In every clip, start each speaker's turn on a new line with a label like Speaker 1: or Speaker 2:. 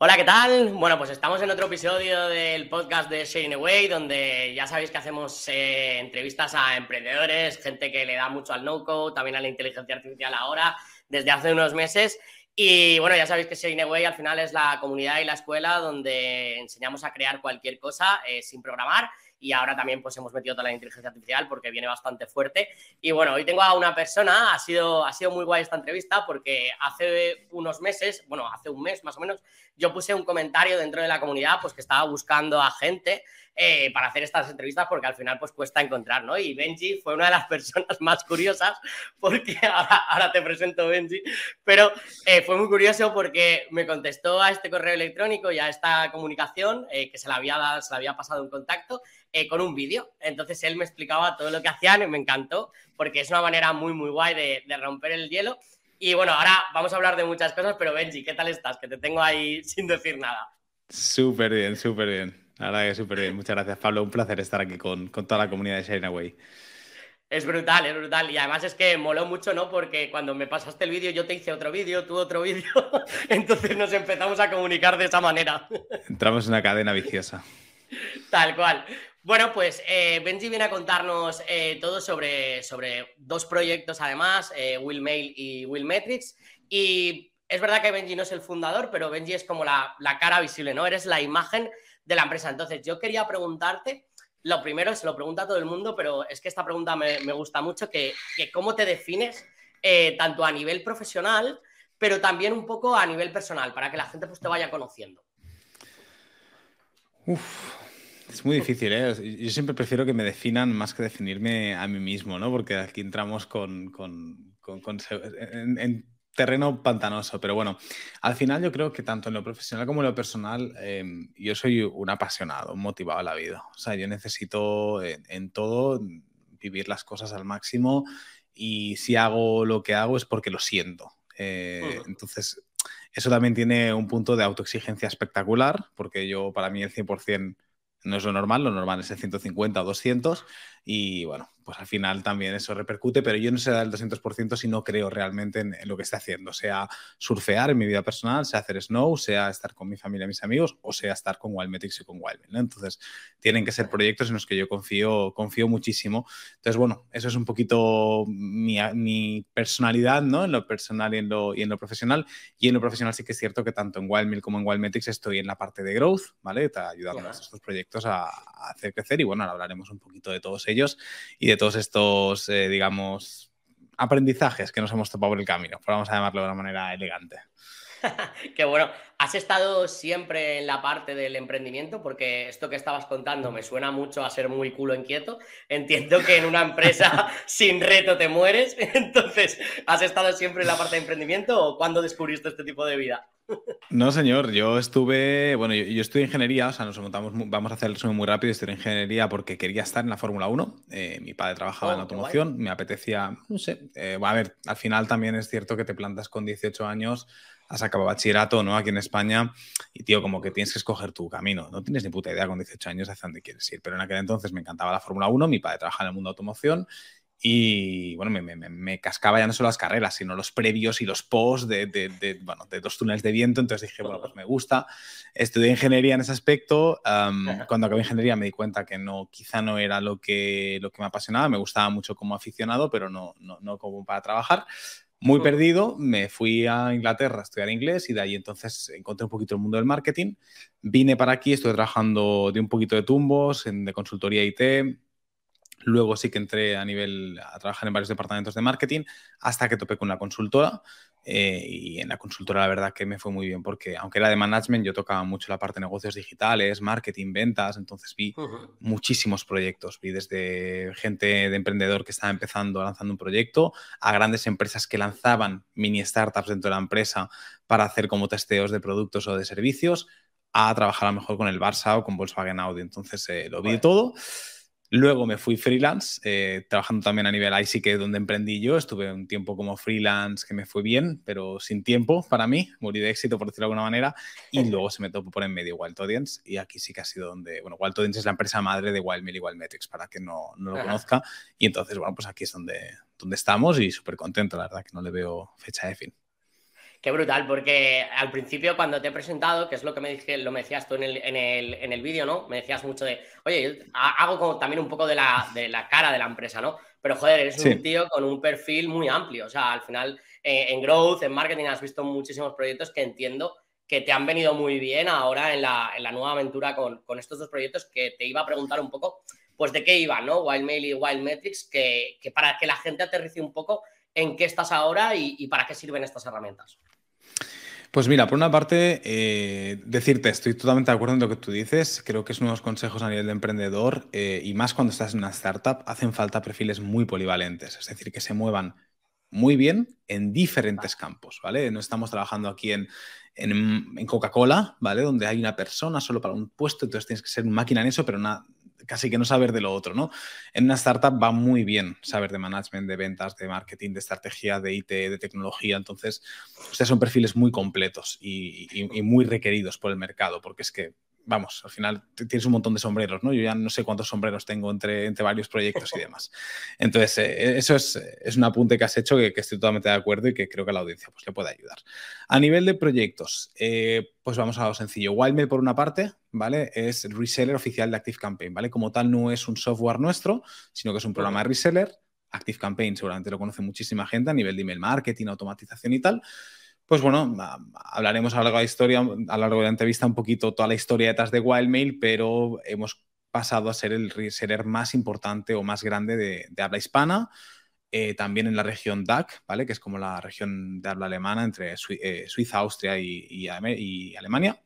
Speaker 1: Hola, ¿qué tal? Bueno, pues estamos en otro episodio del podcast de Sharing Away, donde ya sabéis que hacemos eh, entrevistas a emprendedores, gente que le da mucho al no-code, también a la inteligencia artificial ahora, desde hace unos meses. Y bueno, ya sabéis que Sharing Away al final es la comunidad y la escuela donde enseñamos a crear cualquier cosa eh, sin programar y ahora también pues hemos metido toda la inteligencia artificial porque viene bastante fuerte. Y bueno, hoy tengo a una persona, ha sido, ha sido muy guay esta entrevista porque hace unos meses, bueno, hace un mes más o menos, yo puse un comentario dentro de la comunidad pues que estaba buscando a gente eh, para hacer estas entrevistas porque al final pues cuesta encontrar, ¿no? Y Benji fue una de las personas más curiosas porque ahora, te presento Benji, pero eh, fue muy curioso porque me contestó a este correo electrónico y a esta comunicación eh, que se le había, se le había pasado un contacto con un vídeo. Entonces él me explicaba todo lo que hacían y me encantó porque es una manera muy, muy guay de, de romper el hielo. Y bueno, ahora vamos a hablar de muchas cosas, pero Benji, ¿qué tal estás? Que te tengo ahí sin decir nada.
Speaker 2: Súper bien, súper bien. La verdad que súper bien. Muchas gracias, Pablo. Un placer estar aquí con, toda la comunidad de Sharing Away.
Speaker 1: Es brutal, es brutal. Y además es que moló mucho, ¿no? Porque cuando me pasaste el vídeo, yo te hice otro vídeo, tú otro vídeo. Entonces nos empezamos a comunicar de esa manera.
Speaker 2: Entramos en una cadena viciosa.
Speaker 1: Tal cual. Bueno, pues eh, Benji viene a contarnos eh, todo sobre, sobre dos proyectos, además, eh, Will Mail y Will Metrics. Y es verdad que Benji no es el fundador, pero Benji es como la, la cara visible, ¿no? Eres la imagen de la empresa. Entonces, yo quería preguntarte, lo primero, se lo pregunta a todo el mundo, pero es que esta pregunta me, gusta mucho, que, cómo te defines eh, tanto a nivel profesional, pero también un poco a nivel personal, para que la gente pues, te vaya conociendo.
Speaker 2: Uf, es muy difícil, ¿eh? Yo siempre prefiero que me definan más que definirme a mí mismo, ¿no? Porque aquí entramos con, con, terreno pantanoso, pero bueno, al final yo creo que tanto en lo profesional como en lo personal, em, yo soy un apasionado, un motivado a la vida. O sea, yo necesito en, todo vivir las cosas al máximo y si hago lo que hago es porque lo siento. Eh, entonces, eso también tiene un punto de autoexigencia espectacular, porque yo para mí el 100% no es lo normal, lo normal es el 150 o 200 y bueno, pues al final también eso repercute, pero yo no sé dar el 200% si no creo realmente en, lo que esté haciendo, sea surfear en mi vida personal, sea hacer snow, sea estar con mi familia, mis amigos, o sea estar con Wildmetrics y con Wildmail. Entonces, tienen que ser proyectos en los que yo confío, confío muchísimo. Entonces, bueno, eso es un poquito mi, personalidad, ¿no? En lo personal y en lo, y en lo profesional. Y en lo profesional sí que es cierto que tanto en Wildmail como en Wildmetrics estoy en la parte de growth, ¿vale? Está ayudando a estos proyectos a, a hacer crecer y bueno, ahora hablaremos un poquito de todos ellos y de todos estos, eh, digamos, aprendizajes que nos hemos topado por el camino, vamos a llamarlo de una manera elegante.
Speaker 1: Qué bueno. ¿Has estado siempre en la parte del emprendimiento? Porque esto que estabas contando me suena mucho a ser muy culo inquieto. Entiendo que en una empresa sin reto te mueres. Entonces, ¿has estado siempre en la parte de emprendimiento o cuándo descubriste este tipo de vida?
Speaker 2: No, señor, yo estuve, bueno, yo, yo estudié ingeniería, o sea, nos montamos, vamos a hacer el resumen muy rápido, estudié ingeniería porque quería estar en la Fórmula 1, eh, mi padre trabajaba en oh, automoción, me apetecía, no sé, eh, a ver, al final también es cierto que te plantas con 18 años, has acabado bachillerato, ¿no? Aquí en España, y tío, como que tienes que escoger tu camino, no tienes ni puta idea con 18 años hacia dónde quieres ir, pero en aquel entonces me encantaba la Fórmula 1, mi padre trabajaba en el mundo de automoción, y bueno, me, me, me, cascaba ya no solo las carreras, sino los previos y los post de, de, de, bueno, de dos túneles de viento. Entonces dije, bueno, pues me gusta. Estudié ingeniería en ese aspecto. cuando acabé ingeniería me di cuenta que no, quizá no era lo que, lo que me apasionaba. Me gustaba mucho como aficionado, pero no, no, no como para trabajar. Muy perdido, me fui a Inglaterra a estudiar inglés y de ahí entonces encontré un poquito el mundo del marketing. Vine para aquí, estoy trabajando de un poquito de tumbos, en, de consultoría IT, Luego sí que entré a nivel a trabajar en varios departamentos de marketing hasta que topé con una consultora. Eh, y en la consultora la verdad que me fue muy bien porque aunque era de management yo tocaba mucho la parte de negocios digitales, marketing, ventas, entonces vi muchísimos proyectos. Vi desde gente de emprendedor que estaba empezando, lanzando un proyecto, a grandes empresas que lanzaban mini startups dentro de la empresa para hacer como testeos de productos o de servicios, a trabajar a lo mejor con el Barça o con Volkswagen Audi. Entonces eh, lo vi todo. Luego me fui freelance, eh, trabajando también a nivel IC, que donde emprendí yo. Estuve un tiempo como freelance que me fue bien, pero sin tiempo para mí. Morí de éxito, por decirlo de alguna manera. Y luego se me topó por en medio Wild Audience. Y aquí sí que ha sido donde. Bueno, Wild Audience es la empresa madre de Wildmail y Wildmetrics, para que no, no lo conozca. Y entonces, bueno, pues aquí es donde, donde estamos y súper contento, la verdad, que no le veo fecha de fin.
Speaker 1: Qué brutal, porque al principio cuando te he presentado, que es lo que me, dije, lo me decías tú en el, en el, en el vídeo, ¿no? Me decías mucho de, oye, hago como también un poco de la, de la cara de la empresa, ¿no? Pero joder, eres un tío con un perfil muy amplio, o sea, al final eh, en growth, en marketing has visto muchísimos proyectos que entiendo que te han venido muy bien ahora en la, en la nueva aventura con, con, estos dos proyectos que te iba a preguntar un poco, pues de qué iban, ¿no? Wildmail y Wildmetrics, que, que para que la gente aterrice un poco en qué estás ahora y, para qué sirven estas herramientas.
Speaker 2: Pues mira, por una parte, eh, decirte, estoy totalmente de acuerdo en lo que tú dices, creo que es unos consejos a nivel de emprendedor eh, y más cuando estás en una startup, hacen falta perfiles muy polivalentes, es decir, que se muevan muy bien en diferentes campos, ¿vale? No estamos trabajando aquí en, en, Coca-Cola, ¿vale? Donde hay una persona solo para un puesto, entonces tienes que ser una máquina en eso, pero nada casi que no saber de lo otro, ¿no? En una startup va muy bien saber de management, de ventas, de marketing, de estrategia, de IT, de tecnología. Entonces, ustedes son perfiles muy completos y, y muy requeridos por el mercado, porque es que vamos, al final tienes un montón de sombreros, ¿no? Yo ya no sé cuántos sombreros tengo entre, entre varios proyectos y demás. Entonces, eh, eso es, es, un apunte que has hecho que, estoy totalmente de acuerdo y que creo que a la audiencia pues, le puede ayudar. A nivel de proyectos, eh, pues vamos a lo sencillo. Wildmail, por una parte, ¿vale? Es reseller oficial de ActiveCampaign, ¿vale? Como tal, no es un software nuestro, sino que es un programa de reseller. ActiveCampaign seguramente lo conoce muchísima gente a nivel de email marketing, automatización y tal. Pues bueno, hablaremos a lo largo de la historia, a largo de la entrevista, un poquito toda la historia detrás de Wildmail, pero hemos pasado a ser el reseller más importante o más grande de, habla hispana. Eh, también en la región DAC, ¿vale? que es como la región de habla alemana entre eh, Suiza, Austria y, Alemania.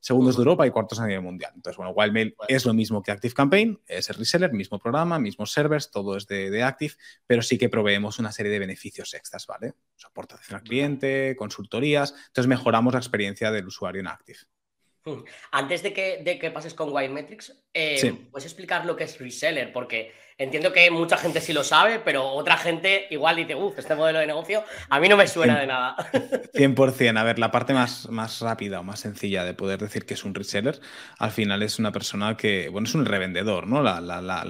Speaker 2: Segundos de Europa y cuartos a nivel mundial. Entonces, bueno, Wildmail es lo mismo que ActiveCampaign, es el reseller, mismo programa, mismos servers, todo es de, de, Active, pero sí que proveemos una serie de beneficios extras, ¿vale? Soportación al cliente, consultorías, entonces mejoramos la experiencia del usuario en Active.
Speaker 1: Hmm. Antes de que, de que pases con Wildmetrics, eh, ¿puedes explicar lo que es reseller? Porque entiendo que mucha gente sí lo sabe, pero otra gente igual dice, uff, este modelo de negocio a mí no me suena de nada.
Speaker 2: 100%. A ver, la parte más, más rápida o más sencilla de poder decir que es un reseller, al final es una persona que, bueno, es un revendedor, ¿no? La, la, la,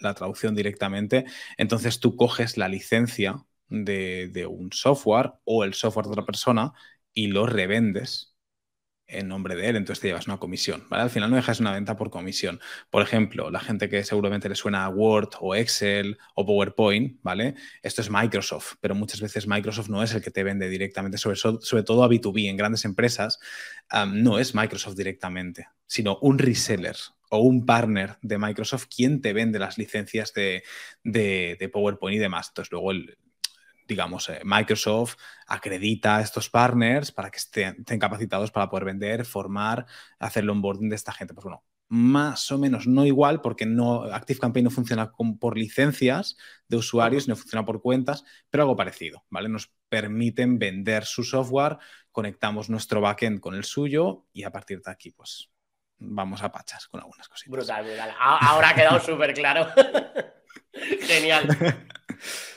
Speaker 2: la traducción directamente. Entonces tú coges la licencia de, de un software o el software de otra persona y lo revendes en nombre de él, entonces te llevas una comisión, ¿vale? Al final no dejas una venta por comisión. Por ejemplo, la gente que seguramente le suena a Word o Excel o PowerPoint, ¿vale? Esto es Microsoft, pero muchas veces Microsoft no es el que te vende directamente, sobre, todo a B2B, en grandes empresas, no es Microsoft directamente, sino un reseller o un partner de Microsoft quien te vende las licencias de, de, de PowerPoint y demás. Entonces luego el, digamos, eh, Microsoft acredita a estos partners para que estén, capacitados para poder vender, formar, hacer el onboarding de esta gente. Pues bueno, más o menos, no igual, porque no, ActiveCampaign no funciona por licencias de usuarios, no funciona por cuentas, pero algo parecido, ¿vale? Nos permiten vender su software, conectamos nuestro backend con el suyo y a partir de aquí, pues vamos a pachas con algunas cositas.
Speaker 1: Brutal, brutal. Ahora ha quedado súper claro. Genial.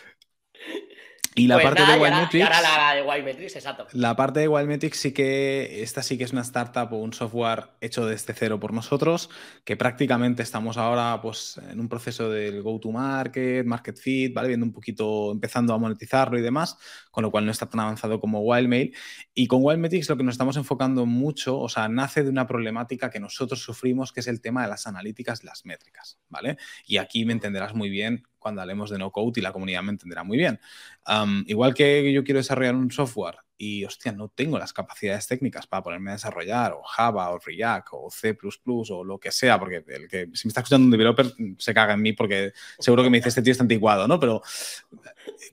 Speaker 2: Y la pues parte de Wildmetrics.
Speaker 1: La, de Wildmetrics, exacto.
Speaker 2: La parte de Wildmetrics sí que. Esta sí que es una startup o un software hecho desde cero por nosotros, que prácticamente estamos ahora pues, en un proceso del go-to-market, market fit, ¿vale? Viendo un poquito, empezando a monetizarlo y demás, con lo cual no está tan avanzado como Wildmail. Y con Wildmetrics lo que nos estamos enfocando mucho, o sea, nace de una problemática que nosotros sufrimos, que es el tema de las analíticas y las métricas, ¿vale? Y aquí me entenderás muy bien cuando hablemos de no code y la comunidad me entenderá muy bien. igual que yo quiero desarrollar un software y, hostia, no tengo las capacidades técnicas para ponerme a desarrollar o Java o React o C++ o lo que sea, porque el que si me está escuchando un developer se caga en mí porque seguro que me dice este tío está anticuado, ¿no? Pero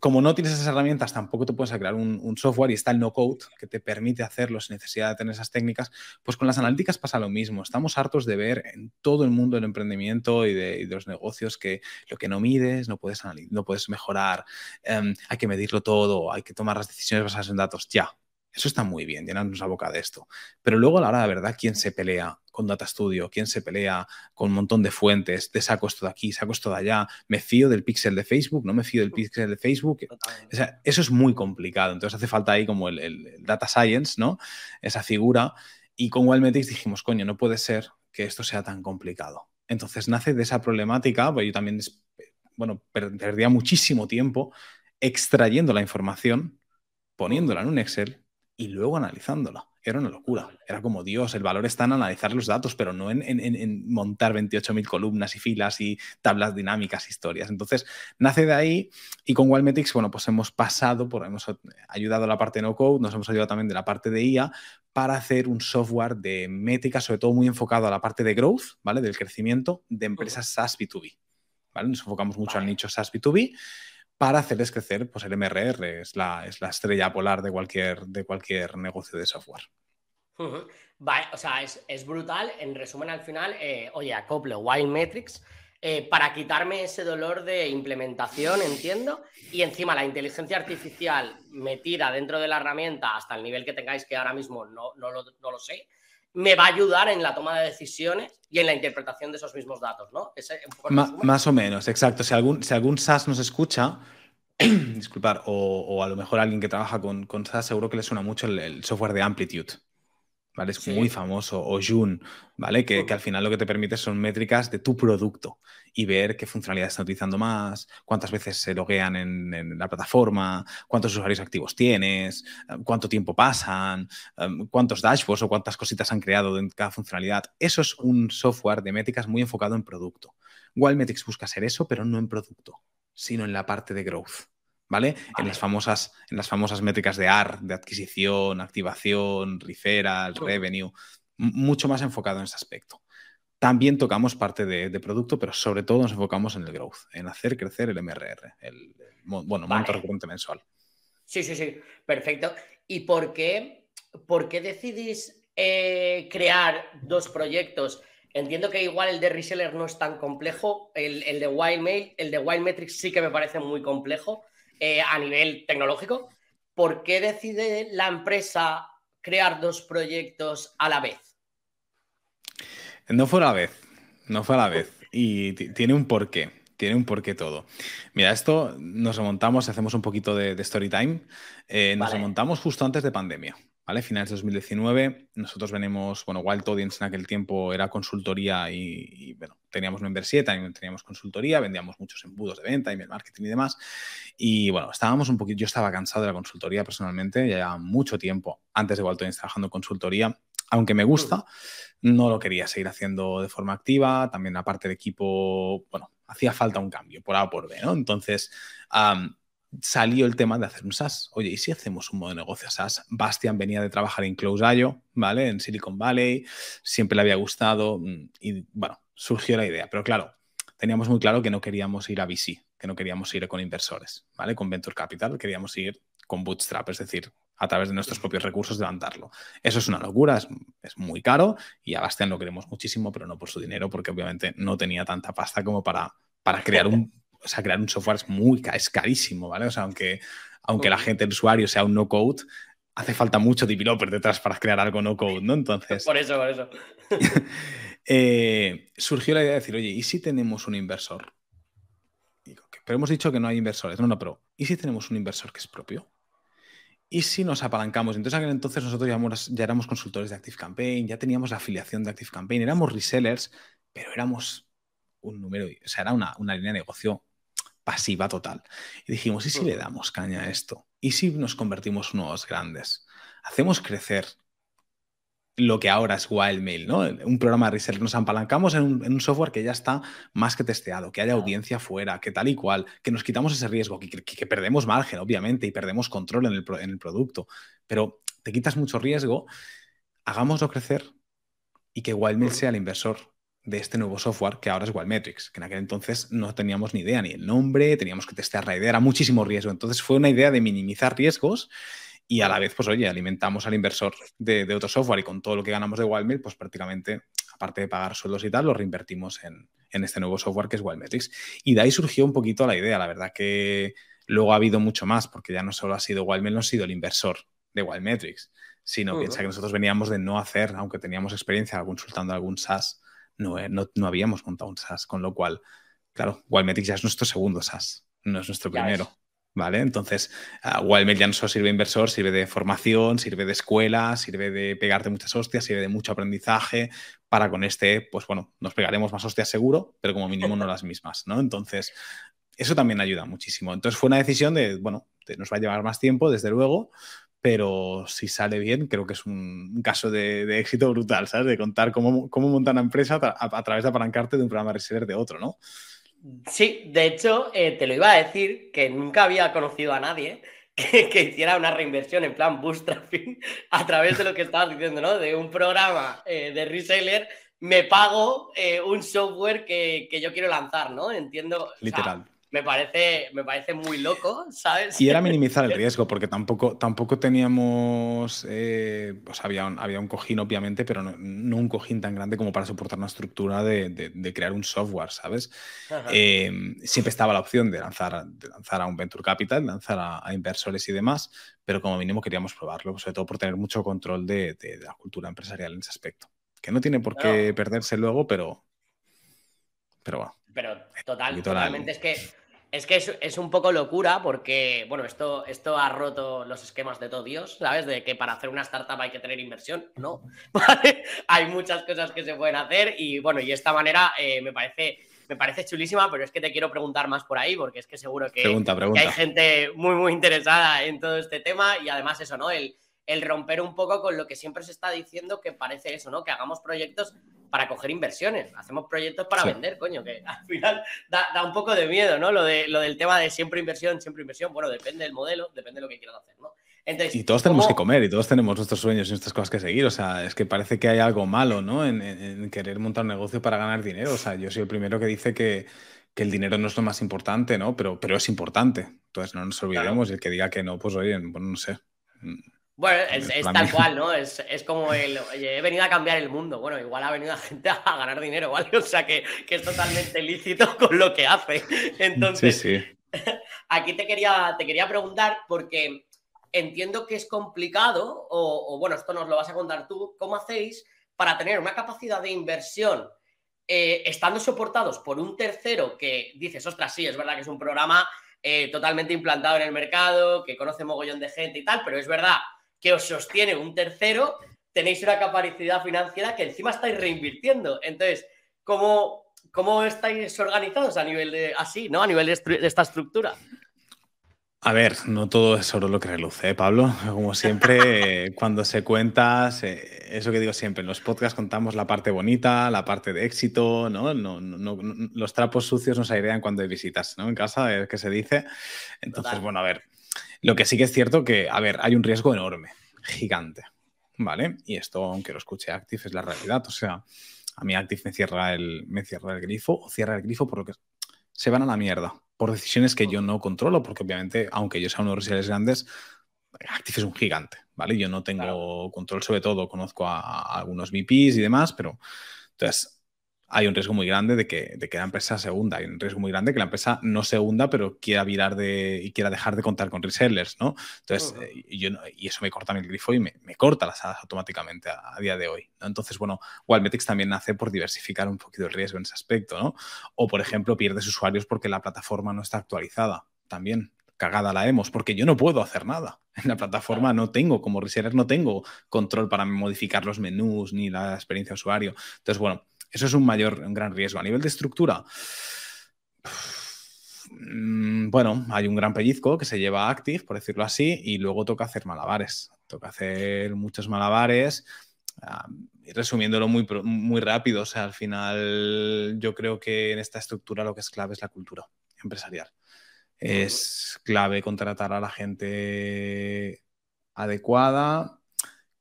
Speaker 2: como no tienes esas herramientas, tampoco te puedes crear un, software y está el no-code que te permite hacerlo sin necesidad de tener esas técnicas, pues con las analíticas pasa lo mismo. Estamos hartos de ver en todo el mundo del emprendimiento y de, los negocios que lo que no mides no puedes, no puedes mejorar, em, hay que medirlo todo, hay que tomar las decisiones basadas en datos ya. Eso está muy bien, llenarnos la boca de esto. Pero luego a la hora de verdad, ¿quién se pelea con Data Studio? ¿Quién se pelea con un montón de fuentes? De saco esto de aquí, saco esto de allá. ¿Me fío del pixel de Facebook? ¿No me fío del pixel de Facebook? O sea, eso es muy complicado. Entonces hace falta ahí como el, Data Science, ¿no? Esa figura. Y con Wellmetrics dijimos, coño, no puede ser que esto sea tan complicado. Entonces nace de esa problemática, pues yo también, bueno, perdía muchísimo tiempo extrayendo la información poniéndola en un Excel y luego analizándola. Era una locura. Era como, Dios, el valor está en analizar los datos, pero no en, en montar 28.000 columnas y filas y tablas dinámicas, historias. Entonces, nace de ahí y con Wildmetrics, bueno, pues hemos pasado, por, hemos ayudado a la parte de no code, nos hemos ayudado también de la parte de IA para hacer un software de métricas, sobre todo muy enfocado a la parte de growth, ¿vale? Del crecimiento de empresas SaaS B2B. ¿vale? Nos enfocamos mucho al nicho SaaS B2B para hacerles crecer, pues el MRR es la, es la estrella polar de cualquier, de cualquier negocio de software.
Speaker 1: O sea, es, brutal. En resumen, al final, eh, oye, acople Wild Metrics eh, para quitarme ese dolor de implementación, entiendo, y encima la inteligencia artificial metida dentro de la herramienta hasta el nivel que tengáis, que ahora mismo no, no, lo, no lo sé, me va a ayudar en la toma de decisiones y en la interpretación de esos mismos datos, ¿no?
Speaker 2: más o menos, exacto. Si algún, si algún SaaS nos escucha, disculpar, o, a lo mejor alguien que trabaja con, con SaaS, seguro que le suena mucho el software de Amplitude. ¿vale? Es muy famoso, o June, ¿vale? Que, al final lo que te permite son métricas de tu producto y ver qué funcionalidades están utilizando más, cuántas veces se loguean en, la plataforma, cuántos usuarios activos tienes, eh, cuánto tiempo pasan, eh, cuántos dashboards o cuántas cositas han creado en cada funcionalidad. Eso es un software de métricas muy enfocado en producto. Wildmetrics busca ser eso, pero no en producto, sino en la parte de growth. ¿vale? En, las famosas, en las famosas métricas de AR, de adquisición, activación, referral, revenue, mucho más enfocado en ese aspecto. También tocamos parte de, producto, pero sobre todo nos enfocamos en el growth, en hacer crecer el MRR, el, bueno, monto recurrente mensual.
Speaker 1: Sí, sí, sí, perfecto. ¿Y por qué, por qué decidís eh, crear dos proyectos? Entiendo que igual el de reseller no es tan complejo, el, el de Wildmail, el de Wildmetrics sí que me parece muy complejo. Eh, a nivel tecnológico, ¿por qué decide la empresa crear dos proyectos a la vez?
Speaker 2: No fue a la vez, no fue a la vez. Y tiene un porqué, tiene un porqué todo. Mira, esto nos remontamos, hacemos un poquito de, story time, eh, nos remontamos justo antes de pandemia. ¿vale? Finales de 2019, nosotros venimos, bueno, Wild Audience en aquel tiempo era consultoría y, bueno, teníamos Member 7, también teníamos consultoría, vendíamos muchos embudos de venta, email marketing y demás. Y bueno, estábamos un poquito, yo estaba cansado de la consultoría personalmente, ya mucho tiempo antes de Wild Audience trabajando en consultoría, aunque me gusta, no lo quería seguir haciendo de forma activa, también la parte de equipo, bueno, hacía falta un cambio por A o por B, ¿no? Entonces, salió el tema de hacer un SaaS. Oye, ¿y si hacemos un modo de negocio SaaS? Bastian venía de trabajar en Close.io, ¿vale? En Silicon Valley, siempre le había gustado mm, y, bueno, surgió la idea. Pero claro, teníamos muy claro que no queríamos ir a VC, que no queríamos ir con inversores, ¿vale? Con Venture Capital, queríamos ir con Bootstrap, es decir, a través de nuestros propios recursos levantarlo. Eso es una locura, es, es, muy caro y a Bastian lo queremos muchísimo, pero no por su dinero, porque obviamente no tenía tanta pasta como para, para crear un o sea, crear un software es muy es carísimo, ¿vale? O sea, aunque, aunque la gente, el usuario sea un no-code, hace falta mucho developer detrás para crear algo no-code, ¿no? Entonces...
Speaker 1: Por eso, por eso.
Speaker 2: Eh, surgió la idea de decir, oye, ¿y si tenemos un inversor? pero hemos dicho que no hay inversores. No, no, pero ¿y si tenemos un inversor que es propio? ¿Y si nos apalancamos? Entonces, aquel entonces nosotros ya éramos, ya éramos consultores de ActiveCampaign, ya teníamos la afiliación de ActiveCampaign, éramos resellers, pero éramos un número, o sea, era una, una línea de negocio pasiva total. Y dijimos, ¿y si le damos caña a esto? ¿Y si nos convertimos en unos grandes? Hacemos crecer lo que ahora es Wildmail, ¿no? Un programa de research. Nos apalancamos en un, software que ya está más que testeado, que haya audiencia fuera, que tal y cual, que nos quitamos ese riesgo, que, perdemos margen, obviamente, y perdemos control en el, en el producto. Pero te quitas mucho riesgo, hagámoslo crecer y que Wildmail sea el inversor de este nuevo software que ahora es Wildmetrics, que en aquel entonces no teníamos ni idea, ni el nombre, teníamos que testear la idea, era muchísimo riesgo. Entonces fue una idea de minimizar riesgos y a la vez, pues oye, alimentamos al inversor de, otro software y con todo lo que ganamos de Wildmail, pues prácticamente, aparte de pagar sueldos y tal, lo reinvertimos en, en este nuevo software que es Wildmetrics. Y de ahí surgió un poquito la idea, la verdad que luego ha habido mucho más, porque ya no solo ha sido Wildmail, no ha sido el inversor de Wildmetrics, sino piensa que nosotros veníamos de no hacer, aunque teníamos experiencia consultando algún SaaS, eh, no, no, habíamos montado un SaaS, con lo cual, claro, Wildmetrics ya es nuestro segundo SaaS, no es nuestro primero. ¿Vale? Entonces, uh, ya no solo sirve de inversor, sirve de formación, sirve de escuela, sirve de pegarte muchas hostias, sirve de mucho aprendizaje. Para con este, pues bueno, nos pegaremos más hostias seguro, pero como mínimo no las mismas, ¿no? Entonces, eso también ayuda muchísimo. Entonces, fue una decisión de, bueno, nos va a llevar más tiempo, desde luego, pero si sale bien, creo que es un caso de, éxito brutal, ¿sabes? De contar cómo, cómo montar una empresa a, través de apalancarte de un programa reseller de otro, ¿no?
Speaker 1: Sí, de hecho, eh, te lo iba a decir que nunca había conocido a nadie que, hiciera una reinversión en plan bootstrapping a través de lo que estabas diciendo, ¿no? De un programa eh, de reseller, me pago eh, un software que, yo quiero lanzar, ¿no? Entiendo.
Speaker 2: Literal
Speaker 1: me parece, me parece muy loco, ¿sabes?
Speaker 2: Y era minimizar el riesgo, porque tampoco, tampoco teníamos, eh, pues había un, había un cojín obviamente, pero no, un cojín tan grande como para soportar una estructura de, crear un software, ¿sabes? Em, siempre estaba la opción de lanzar, de lanzar a un venture capital, lanzar a, inversores y demás, pero como mínimo queríamos probarlo, sobre todo por tener mucho control de, la cultura empresarial en ese aspecto. Que no tiene por qué perderse luego, pero, pero bueno.
Speaker 1: Pero total, totalmente es que es que es, un poco locura porque, bueno, esto, esto ha roto los esquemas de todo Dios, ¿sabes? De que para hacer una startup hay que tener inversión, ¿no? hay muchas cosas que se pueden hacer y, bueno, y esta manera eh, me, parece, me parece chulísima, pero es que te quiero preguntar más por ahí porque es que seguro que, hay gente muy, muy interesada en todo este tema y además eso, ¿no? El, el romper un poco con lo que siempre se está diciendo que parece eso, ¿no? Que hagamos proyectos para coger inversiones. Hacemos proyectos para vender, coño, que al final da, un poco de miedo, ¿no? Lo, de, lo del tema de siempre inversión, siempre inversión. Bueno, depende del modelo, depende de lo que quieras hacer, ¿no?
Speaker 2: y todos tenemos que comer y todos tenemos nuestros sueños y nuestras cosas que seguir. O sea, es que parece que hay algo malo, ¿no? En, querer montar un negocio para ganar dinero. O sea, yo soy el primero que dice que, el dinero no es lo más importante, ¿no? Pero, pero es importante. Entonces no nos olvidemos y el que diga que no, pues oye, bueno, no sé.
Speaker 1: Bueno, es, tal cual, ¿no? Es, como el, oye, he venido a cambiar el mundo. Bueno, igual ha venido la gente a ganar dinero, ¿vale? O sea, que, es totalmente lícito con lo que hace. Entonces, sí, aquí te quería, te quería preguntar, porque entiendo que es complicado, o, bueno, esto nos lo vas a contar tú, ¿cómo hacéis para tener una capacidad de inversión eh, estando soportados por un tercero que dices, ostras, sí, es verdad que es un programa eh, totalmente implantado en el mercado, que conoce mogollón de gente y tal, pero es verdad que os sostiene un tercero, tenéis una capacidad financiera que encima estáis reinvirtiendo. Entonces, ¿cómo, cómo estáis organizados a nivel de así, ¿no? A nivel de, esta estructura.
Speaker 2: A ver, no todo es solo lo que reluce, ¿eh, Pablo. Como siempre, cuando se cuenta, eso que digo siempre, en los podcasts contamos la parte bonita, la parte de éxito, ¿no? no, no los trapos sucios nos airean cuando hay visitas, ¿no? En casa, es que se dice. Entonces, bueno, a ver, lo que sí que es cierto que, a ver, hay un riesgo enorme, gigante, ¿vale? Y esto, aunque lo escuche Active, es la realidad. O sea, a mí Active me cierra el, me cierra el grifo o cierra el grifo por lo que se van a la mierda, por decisiones que yo no controlo, porque obviamente, aunque yo sea uno de los grandes, Active es un gigante, ¿vale? Yo no tengo control sobre todo, conozco a, a, algunos VPs y demás, pero entonces hay un riesgo muy grande de que, de que la empresa se hunda. Hay un riesgo muy grande de que la empresa no se hunda, pero quiera virar de y quiera dejar de contar con resellers, ¿no? Entonces, eh, yo, y, eso me corta el grifo y me, me corta las alas automáticamente a, día de hoy. Entonces, bueno, Wildmetrics también nace por diversificar un poquito el riesgo en ese aspecto, ¿no? O, por ejemplo, pierdes usuarios porque la plataforma no está actualizada. También cagada la hemos, porque yo no puedo hacer nada. En la plataforma no tengo, como reseller, no tengo control para modificar los menús ni la experiencia de usuario. Entonces, bueno, eso es un mayor, un gran riesgo. A nivel de estructura, mm, bueno, hay un gran pellizco que se lleva a Active, por decirlo así, y luego toca hacer malabares. Toca hacer muchos malabares. y resumiéndolo muy, muy rápido, o sea, al final yo creo que en esta estructura lo que es clave es la cultura empresarial. Es clave contratar a la gente adecuada,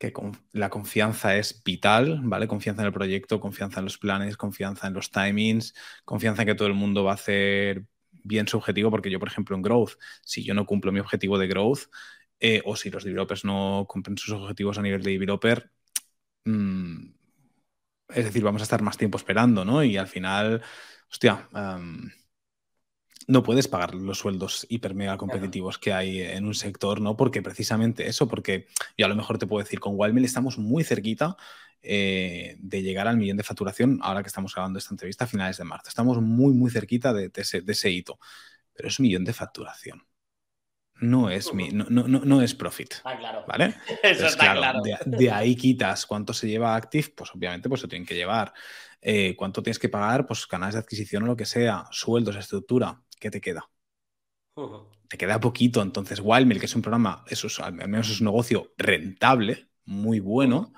Speaker 2: que la confianza es vital, ¿vale? Confianza en el proyecto, confianza en los planes, confianza en los timings, confianza en que todo el mundo va a hacer bien su objetivo, porque yo, por ejemplo, en Growth, si yo no cumplo mi objetivo de Growth, eh, o si los developers no cumplen sus objetivos a nivel de developer, mm, es decir, vamos a estar más tiempo esperando, ¿no? Y al final, hostia, no puedes pagar los sueldos hiper mega competitivos que hay en un sector, ¿no? Porque precisamente eso, porque yo a lo mejor te puedo decir, con Wildmail estamos muy cerquita eh, de llegar al millón de facturación, ahora que estamos grabando esta entrevista a finales de marzo. Estamos muy, muy cerquita de, ese, hito. Pero es un millón de facturación. No es, mi, no, no, no, es profit.
Speaker 1: Ah, claro.
Speaker 2: ¿Vale?
Speaker 1: Eso está claro.
Speaker 2: De, ahí quitas cuánto se lleva Active, pues obviamente pues se tienen que llevar. Eh, cuánto tienes que pagar, pues canales de adquisición o lo que sea, sueldos, estructura ¿qué te queda? Te queda poquito. Entonces, Wildmail, que es un programa, eso al menos es un negocio rentable, muy bueno,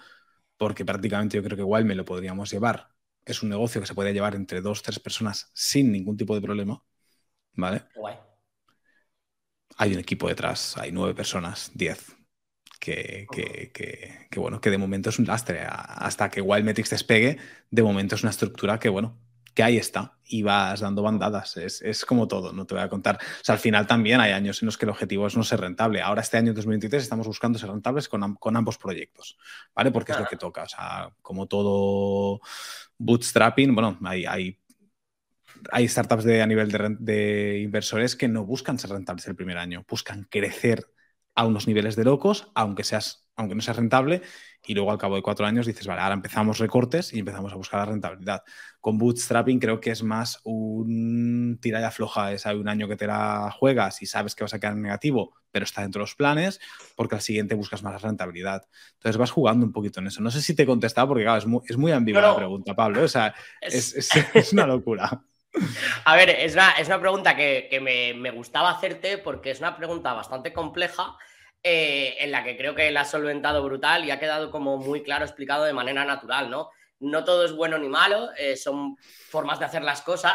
Speaker 2: porque prácticamente yo creo que Wildmail lo podríamos llevar. Es un negocio que se puede llevar entre dos, tres personas sin ningún tipo de problema. ¿Vale? Hay un equipo detrás, hay nueve personas, diez, que, que, bueno, que de momento es un lastre. Hasta que Wildmetrics despegue, de momento es una estructura que, bueno, que ahí está y vas dando bandadas. Es, como todo, no te voy a contar. O sea, al final también hay años en los que el objetivo es no ser rentable. Ahora, este año 2023, estamos buscando ser rentables con, con ambos proyectos, ¿vale? Porque es lo que toca. O sea, como todo bootstrapping, bueno, hay, hay, hay startups de, a nivel de, de inversores que no buscan ser rentables el primer año, buscan crecer a unos niveles de locos, aunque, seas, aunque no sea rentable, y luego al cabo de cuatro años dices, vale, ahora empezamos recortes y empezamos a buscar la rentabilidad. Con bootstrapping creo que es más un tira y afloja, es hay un año que te la juegas y sabes que vas a quedar en negativo, pero está dentro de los planes, porque al siguiente buscas más rentabilidad. Entonces vas jugando un poquito en eso. No sé si te he contestado, porque claro, es muy, es muy ambigua la pregunta, Pablo. O sea, es, es, una locura.
Speaker 1: A ver, es una, es una pregunta que, que me, me, gustaba hacerte porque es una pregunta bastante compleja eh, en la que creo que la has solventado brutal y ha quedado como muy claro explicado de manera natural, ¿no? No todo es bueno ni malo, eh, son formas de hacer las cosas,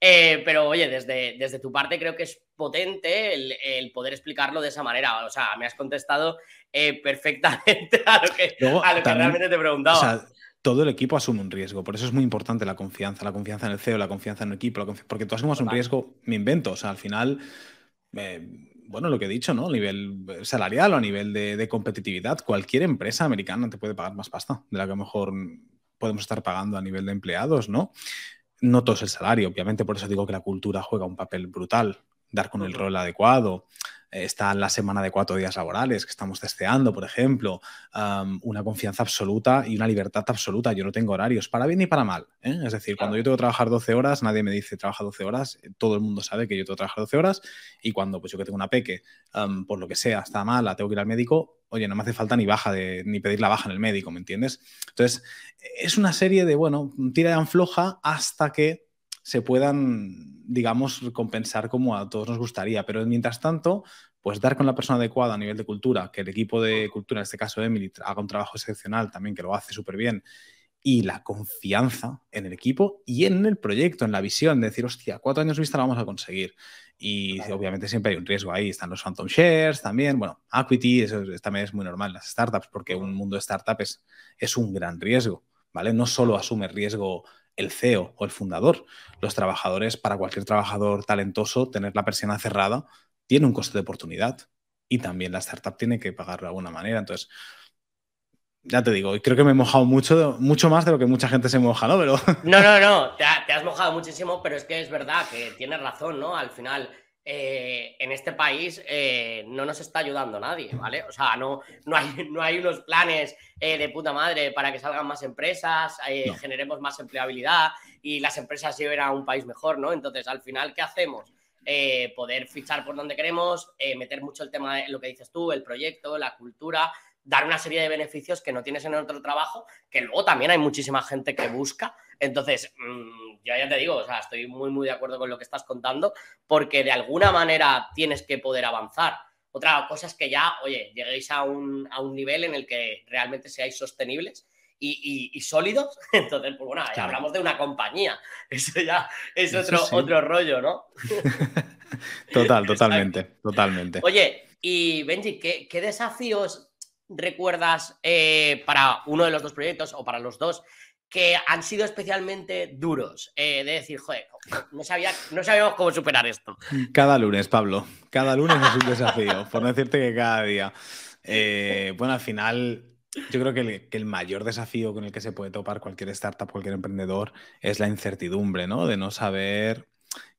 Speaker 1: eh, pero oye, desde, desde tu parte creo que es potente el, poder explicarlo de esa manera. O sea, me has contestado perfectamente a lo que, realmente te preguntaba. O sea,
Speaker 2: todo el equipo asume un riesgo. Por eso es muy importante la confianza, la confianza en el CEO, la confianza en el equipo, porque tú asumas un riesgo, me invento. O sea, al final, bueno, lo que he dicho, ¿no? A nivel salarial o a nivel de, competitividad, cualquier empresa americana te puede pagar más pasta de la que a lo mejor podemos estar pagando a nivel de empleados, ¿no? No todo es el salario, obviamente, por eso digo que la cultura juega un papel brutal, dar con el rol adecuado, está la semana de cuatro días laborales que estamos testeando, por ejemplo, una confianza absoluta y una libertad absoluta. Yo no tengo horarios, para bien ni para mal. ¿eh? Es decir, cuando yo tengo que trabajar 12 horas, nadie me dice trabaja 12 horas, todo el mundo sabe que yo tengo que trabajar 12 horas y cuando pues yo que tengo una peque, por lo que sea, está mala, tengo que ir al médico, oye, no me hace falta ni baja de, ni pedir la baja en el médico, ¿me entiendes? Entonces, es una serie de, bueno, tira y afloja hasta que se puedan, digamos, compensar como a todos nos gustaría. Pero mientras tanto, pues dar con la persona adecuada a nivel de cultura, que el equipo de cultura, en este caso Emily, haga un trabajo excepcional también, que lo hace súper bien, y la confianza en el equipo y en el proyecto, en la visión, de decir, hostia, cuatro años vista lo vamos a conseguir. Y obviamente siempre hay un riesgo ahí, están los phantom shares también, bueno, equity, eso también es muy normal en las startups, porque un mundo de startups es, un gran riesgo, ¿vale? No solo asume riesgo el CEO o el fundador. Los trabajadores, para cualquier trabajador talentoso, tener la persiana cerrada tiene un coste de oportunidad y también la startup tiene que pagarlo de alguna manera. Entonces, ya te digo, creo que me he mojado mucho, mucho más de lo que mucha gente se moja, ¿no? Pero...
Speaker 1: No, no, no, te, has mojado muchísimo, pero es que es verdad que tienes razón, ¿no? Al final, eh, en este país eh, no nos está ayudando nadie, ¿vale? O sea, no, no, hay, no hay unos planes eh, de puta madre para que salgan más empresas, generemos más empleabilidad y las empresas lleven a un país mejor, ¿no? Entonces, al final, ¿qué hacemos? poder fichar por donde queremos, meter mucho el tema de lo que dices tú, el proyecto, la cultura, dar una serie de beneficios que no tienes en otro trabajo, que luego también hay muchísima gente que busca. Entonces, mm, yo ya te digo, o sea, estoy muy, muy de acuerdo con lo que estás contando, porque de alguna manera tienes que poder avanzar. Otra cosa es que ya, oye, lleguéis a un, a un nivel en el que realmente seáis sostenibles y, sólidos. Entonces, pues bueno, ya hablamos de una compañía. Eso ya es otro, otro rollo, ¿no?
Speaker 2: Total, totalmente, totalmente.
Speaker 1: Oye, y Benji, ¿qué, qué desafíos recuerdas eh, para uno de los dos proyectos o para los dos que han sido especialmente duros? Eh, de decir, joder, no, sabía, sabíamos cómo superar esto.
Speaker 2: Cada lunes, Pablo. Cada lunes es un desafío, por no decirte que cada día. Eh, bueno, al final, yo creo que el, que el, mayor desafío con el que se puede topar cualquier startup, cualquier emprendedor, es la incertidumbre, ¿no? De no saber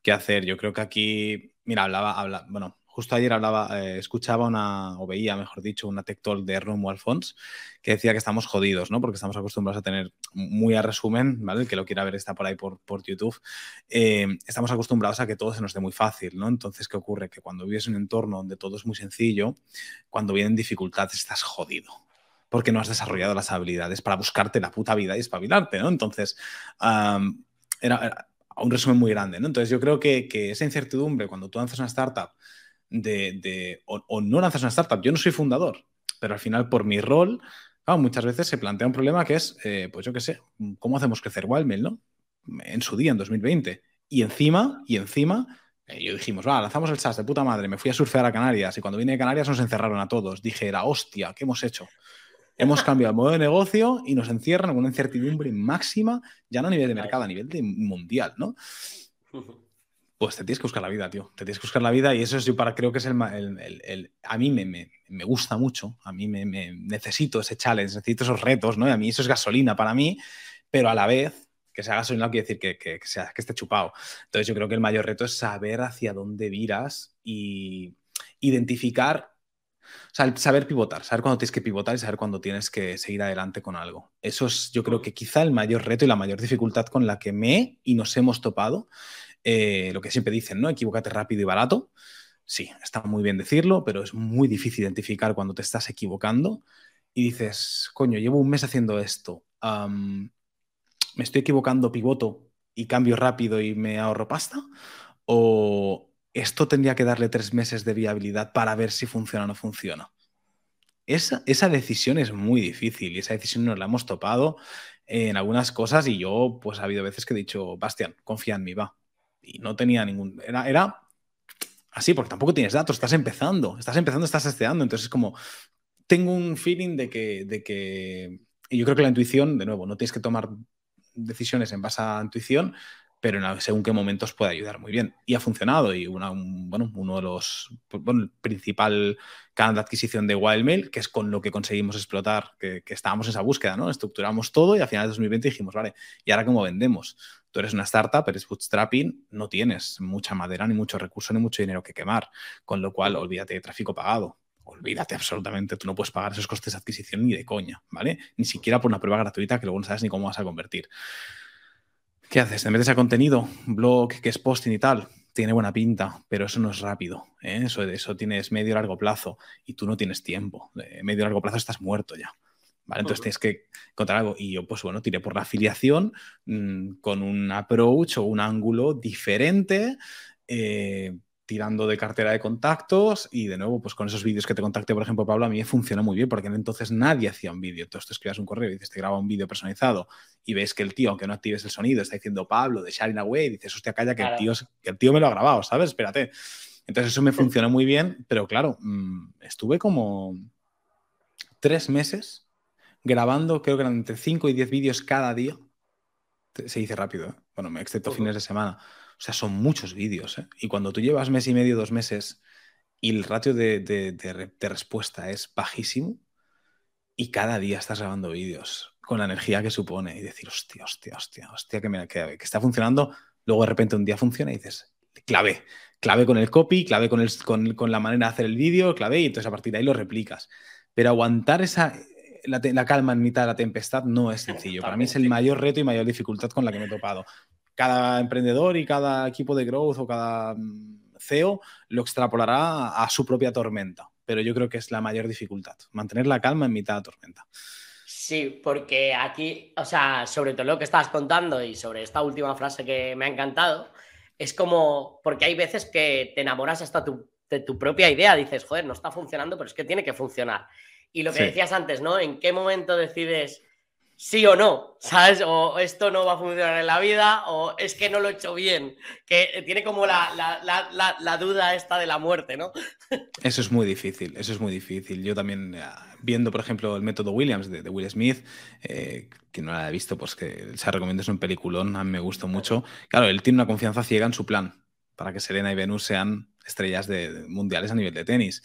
Speaker 2: qué hacer. Yo creo que aquí, mira, hablaba, habla, bueno, justo ayer eh, escuchaba una, o veía, mejor dicho, una tech de Romo Alfons que decía que estamos jodidos, ¿no? Porque estamos acostumbrados a tener muy a resumen, ¿vale? El que lo quiera ver está por ahí por, por YouTube. Eh, estamos acostumbrados a que todo se nos dé muy fácil, ¿no? Entonces, ¿qué ocurre? Que cuando vives en un entorno donde todo es muy sencillo, cuando vienen dificultades estás jodido porque no has desarrollado las habilidades para buscarte la puta vida y espabilarte, ¿no? Entonces, era, a un resumen muy grande, ¿no? Entonces yo creo que, esa incertidumbre cuando tú lanzas una startup de, o, no lanzas una startup, yo no soy fundador, pero al final por mi rol, muchas veces se plantea un problema que es, eh, pues yo qué sé, ¿cómo hacemos crecer Wildmail, no? En su día, en 2020. Y encima, y encima, eh, yo dijimos, va, lanzamos el SAS de puta madre, me fui a surfear a Canarias y cuando vine de Canarias nos encerraron a todos. Dije, era hostia, ¿qué hemos hecho? Hemos cambiado el modo de negocio y nos encierran con una incertidumbre máxima, ya no a nivel de mercado, a nivel de mundial, ¿no? Pues te tienes que buscar la vida, tío. Te tienes que buscar la vida y eso es yo para creo que es el, el, a mí me, me, me, gusta mucho, a mí me, necesito ese challenge, necesito esos retos, ¿no? Y a mí eso es gasolina para mí, pero a la vez que sea gasolina no quiere decir que, que, que, sea, que esté chupado. Entonces yo creo que el mayor reto es saber hacia dónde viras y identificar saber pivotar, saber cuándo tienes que pivotar y saber cuándo tienes que seguir adelante con algo. Eso es, yo creo que quizá el mayor reto y la mayor dificultad con la que me y nos hemos topado. Eh, lo que siempre dicen, ¿no? Equivócate rápido y barato. Sí, está muy bien decirlo, pero es muy difícil identificar cuando te estás equivocando y dices, coño, llevo un mes haciendo esto. ¿Me estoy equivocando, pivoto y cambio rápido y me ahorro pasta? ¿O esto tendría que darle tres meses de viabilidad para ver si funciona o no funciona. Esa, esa, decisión es muy difícil y esa decisión nos la hemos topado en algunas cosas y yo pues ha habido veces que he dicho, Bastian, confía en mí, va. Y no tenía ningún... Era, era así, porque tampoco tienes datos, estás empezando, estás empezando, estás testeando, entonces es como, tengo un feeling de que, de que... Y yo creo que la intuición, de nuevo, no tienes que tomar decisiones en base a intuición, pero en según qué momentos puede ayudar muy bien. Y ha funcionado. Y bueno, uno de los, bueno, el principal canal de adquisición de Wildmail, que es con lo que conseguimos explotar, que, estábamos en esa búsqueda, ¿no? Estructuramos todo y a finales de 2020 dijimos, vale, ¿y ahora cómo vendemos? Tú eres una startup, eres bootstrapping, no tienes mucha madera, ni mucho recurso, ni mucho dinero que quemar. Con lo cual, olvídate de tráfico pagado. Olvídate absolutamente, tú no puedes pagar esos costes de adquisición ni de coña, ¿vale? Ni siquiera por una prueba gratuita que luego no sabes ni cómo vas a convertir. ¿Qué haces? ¿Te metes a contenido? Blog, que es posting y tal. Tiene buena pinta, pero eso no es rápido. ¿eh? Eso, eso tienes medio largo plazo y tú no tienes tiempo. De medio largo plazo estás muerto ya. ¿Vale? Entonces tienes que encontrar algo. Y yo, pues bueno, tiré por la afiliación mm, con un approach o un ángulo diferente. Eh, tirando de cartera de contactos y de nuevo, pues con esos vídeos que te contacté, por ejemplo, Pablo, a mí me funciona muy bien porque entonces nadie hacía un vídeo. Entonces tú escribas un correo y dices, te graba un vídeo personalizado y ves que el tío, aunque no actives el sonido, está diciendo Pablo de Sharing Away y dices, hostia, calla, que, el tío, que el tío me lo ha grabado, ¿sabes? Espérate. Entonces eso me funcionó muy bien, pero claro, mm, estuve como tres meses grabando, creo que eran entre 5 y 10 vídeos cada día. Se dice rápido, ¿eh? bueno, excepto fines de semana o sea, son muchos vídeos. ¿eh? Y cuando tú llevas mes y medio, dos meses, y el ratio de, respuesta es bajísimo, y cada día estás grabando vídeos con la energía que supone, y decir, hostia, hostia, hostia, hostia, que, me, que, está funcionando, luego de repente un día funciona y dices, clave, clave con el copy, clave con, el, con, la manera de hacer el vídeo, clave, y entonces a partir de ahí lo replicas. Pero aguantar esa, la, la, calma en mitad de la tempestad no es sencillo. Para mí es el mayor reto y mayor dificultad con la que me he topado cada emprendedor y cada equipo de growth o cada mm, CEO lo extrapolará a su propia tormenta. Pero yo creo que es la mayor dificultad, mantener la calma en mitad de tormenta.
Speaker 1: Sí, porque aquí, o sea, sobre todo lo que estabas contando y sobre esta última frase que me ha encantado, es como, porque hay veces que te enamoras hasta de tu propia idea, dices, joder, no está funcionando, pero es que tiene que funcionar. Y lo que decías antes, ¿no? ¿En qué momento decides sí o no, ¿sabes? O esto no va a funcionar en la vida, o es que no lo he hecho bien, que tiene como la, duda esta de la muerte, ¿no?
Speaker 2: Eso es muy difícil, eso es muy difícil. Yo también, eh, viendo, por ejemplo, el método Williams de, Will Smith, eh, que no la he visto, pues que se recomienda, es un peliculón, a mí me gustó mucho. Claro, él tiene una confianza ciega en su plan, para que Serena y Venus sean estrellas de, mundiales a nivel de tenis.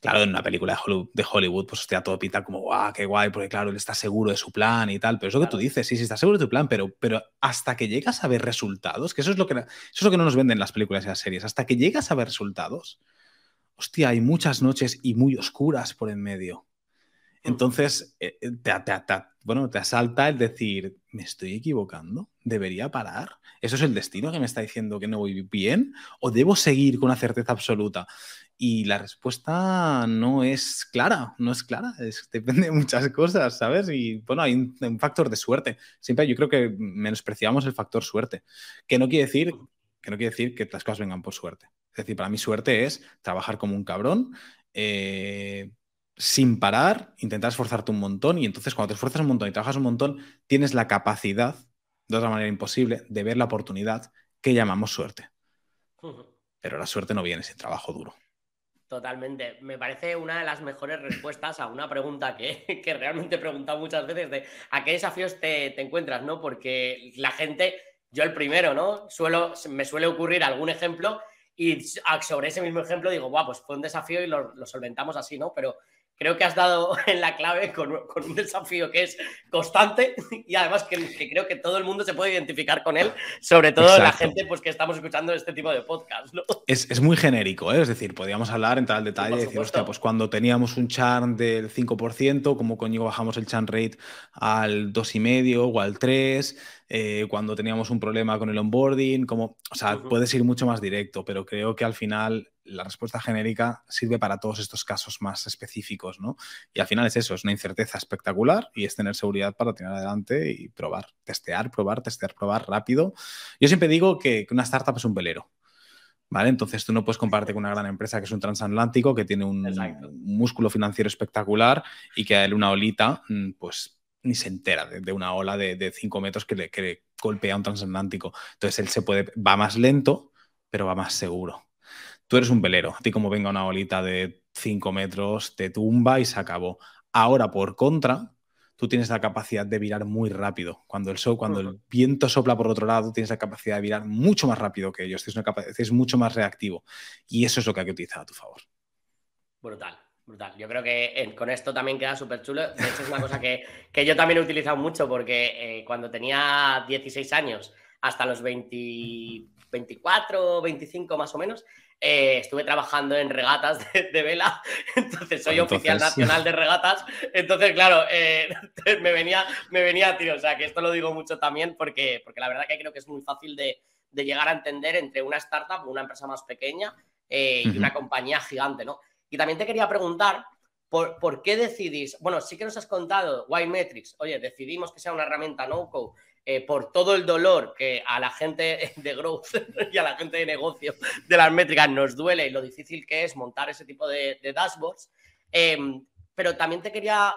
Speaker 2: Claro, en una película de Hollywood, pues hostia, todo pita como, guau, qué guay, porque claro, él está seguro de su plan y tal. Pero es lo que tú dices, sí, sí, está seguro de tu plan, pero, pero hasta que llegas a ver resultados, que eso es lo que, eso es lo que no nos venden las películas y las series, hasta que llegas a ver resultados, hostia, hay muchas noches y muy oscuras por en medio. Entonces, eh, eh, te, te, bueno, te asalta el decir, ¿me estoy equivocando? ¿Debería parar? ¿Eso es el destino que me está diciendo que no voy bien? ¿O debo seguir con una certeza absoluta? Y la respuesta no es clara, no es clara, depende de muchas cosas, ¿sabes? Y bueno, hay un, factor de suerte. Siempre yo creo que menospreciamos el factor suerte, que no quiere decir que no quiere decir que las cosas vengan por suerte. Es decir, para mí suerte es trabajar como un cabrón, eh, sin parar, intentar esforzarte un montón y entonces cuando te esfuerzas un montón y trabajas un montón, tienes la capacidad, de otra manera imposible, de ver la oportunidad que llamamos suerte. Pero la suerte no viene sin trabajo duro.
Speaker 1: Totalmente. Me parece una de las mejores respuestas a una pregunta que, realmente he preguntado muchas veces de a qué desafíos te, encuentras, ¿no? Porque la gente, yo el primero, ¿no? Suelo, me suele ocurrir algún ejemplo y sobre ese mismo ejemplo digo, guau, pues fue un desafío y lo, lo solventamos así, ¿no? Pero creo que has dado en la clave con, un desafío que es constante y además que, creo que todo el mundo se puede identificar con él, sobre todo la gente pues, que estamos escuchando este tipo de podcast.
Speaker 2: Es, muy genérico, ¿eh? es decir, podríamos hablar, entrar al detalle y decir, hostia, pues cuando teníamos un churn del 5%, como coño bajamos el churn rate al 2,5 o al 3%, eh, cuando teníamos un problema con el onboarding, como, o sea, puedes ir mucho más directo, pero creo que al final la respuesta genérica sirve para todos estos casos más específicos, ¿no? Y al final es eso, es una incerteza espectacular y es tener seguridad para tirar adelante y probar, testear, probar, testear, probar rápido. Yo siempre digo que, una startup es un velero. ¿Vale? Entonces tú no puedes compararte con una gran empresa que es un transatlántico, que tiene un, músculo financiero espectacular y que a una olita, mm, pues ni se entera de, una ola de 5 metros que le, que golpea un transatlántico. Entonces él se puede, va más lento, pero va más seguro. Tú eres un velero, a ti como venga una olita de 5 metros, te tumba y se acabó. Ahora, por contra, tú tienes la capacidad de virar muy rápido. Cuando el, sol, cuando el viento sopla por otro lado, tienes la capacidad de virar mucho más rápido que ellos, tienes, una es mucho más reactivo. Y eso es lo que hay que utilizar a tu favor.
Speaker 1: Brutal. Brutal. Yo creo que con esto también queda súper chulo. De hecho, es una cosa que, yo también he utilizado mucho porque eh, cuando tenía 16 años, hasta los 20, 24, 25 más o menos, eh, estuve trabajando en regatas de, vela. Entonces, soy oficial nacional de regatas. Entonces, claro, eh, me, venía, me venía, tío. O sea, que esto lo digo mucho también porque, porque la verdad que creo que es muy fácil de, llegar a entender entre una startup, una empresa más pequeña y una compañía gigante, ¿no? Y también te quería preguntar, ¿por, qué decidís? Bueno, sí que nos has contado, White Metrics, oye, decidimos que sea una herramienta no-code eh, por todo el dolor que a la gente de growth y a la gente de negocio de las métricas nos duele y lo difícil que es montar ese tipo de, dashboards. Em, pero también te quería,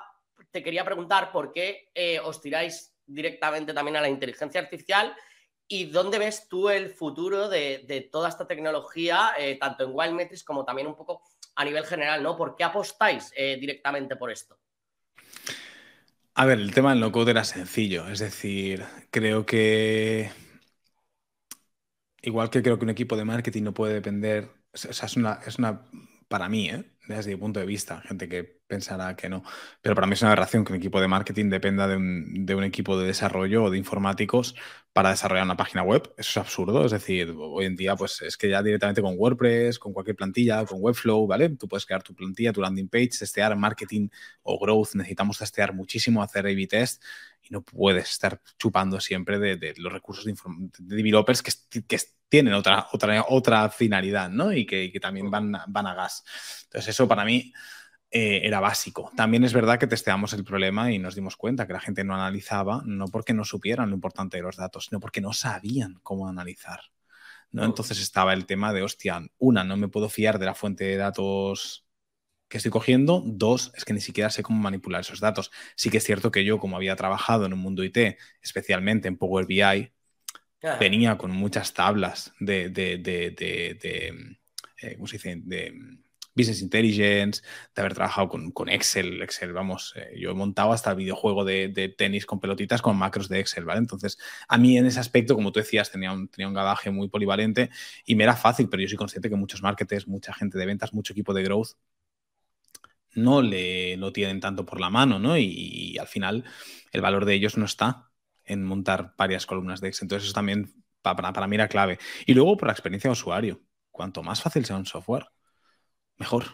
Speaker 1: te quería preguntar por qué eh, os tiráis directamente también a la inteligencia artificial ¿Y dónde ves tú el futuro de, toda esta tecnología, eh, tanto en Wild Metrics como también un poco a nivel general, ¿no? ¿Por qué apostáis directamente por esto?
Speaker 2: A ver, el tema del no-code era sencillo. Es decir, creo que. Igual que creo que un equipo de marketing no puede depender. O sea, es una, es una. Para mí, ¿eh? Desde mi punto de vista, gente que pensará que no, pero para mí es una aberración que un equipo de marketing dependa de un, equipo de desarrollo o de informáticos para desarrollar una página web. Eso es absurdo, es decir, hoy en día pues es que ya directamente con WordPress, con cualquier plantilla, con Webflow, ¿vale? Tú puedes crear tu plantilla, tu landing page, testear marketing o growth, necesitamos testear muchísimo, hacer A-B test y no puedes estar chupando siempre de, los recursos de, developers que, que tienen otra, otra, otra finalidad, ¿no? Y que, también van, van a gas. Entonces, eso para mí eh, era básico. También es verdad que testeamos el problema y nos dimos cuenta que la gente no analizaba, no porque no supieran lo importante de los datos, sino porque no sabían cómo analizar. ¿no? Entonces estaba el tema de, hostia, una, no me puedo fiar de la fuente de datos que estoy cogiendo. Dos, es que ni siquiera sé cómo manipular esos datos. Sí que es cierto que yo, como había trabajado en un mundo IT, especialmente en Power BI, venía con muchas tablas de, de, de, eh, ¿cómo se dice? De Business Intelligence, de haber trabajado con, Excel. Excel, vamos, eh, yo he montado hasta el videojuego de, tenis con pelotitas con macros de Excel, ¿vale? Entonces, a mí en ese aspecto, como tú decías, tenía un, tenía un gadaje muy polivalente y me era fácil, pero yo soy consciente que muchos marketers, mucha gente de ventas, mucho equipo de growth no le lo tienen tanto por la mano, ¿no? Y, al final el valor de ellos no está en montar varias columnas de Excel. Entonces, eso también para, para mí era clave. Y luego por la experiencia de usuario. Cuanto más fácil sea un software, mejor.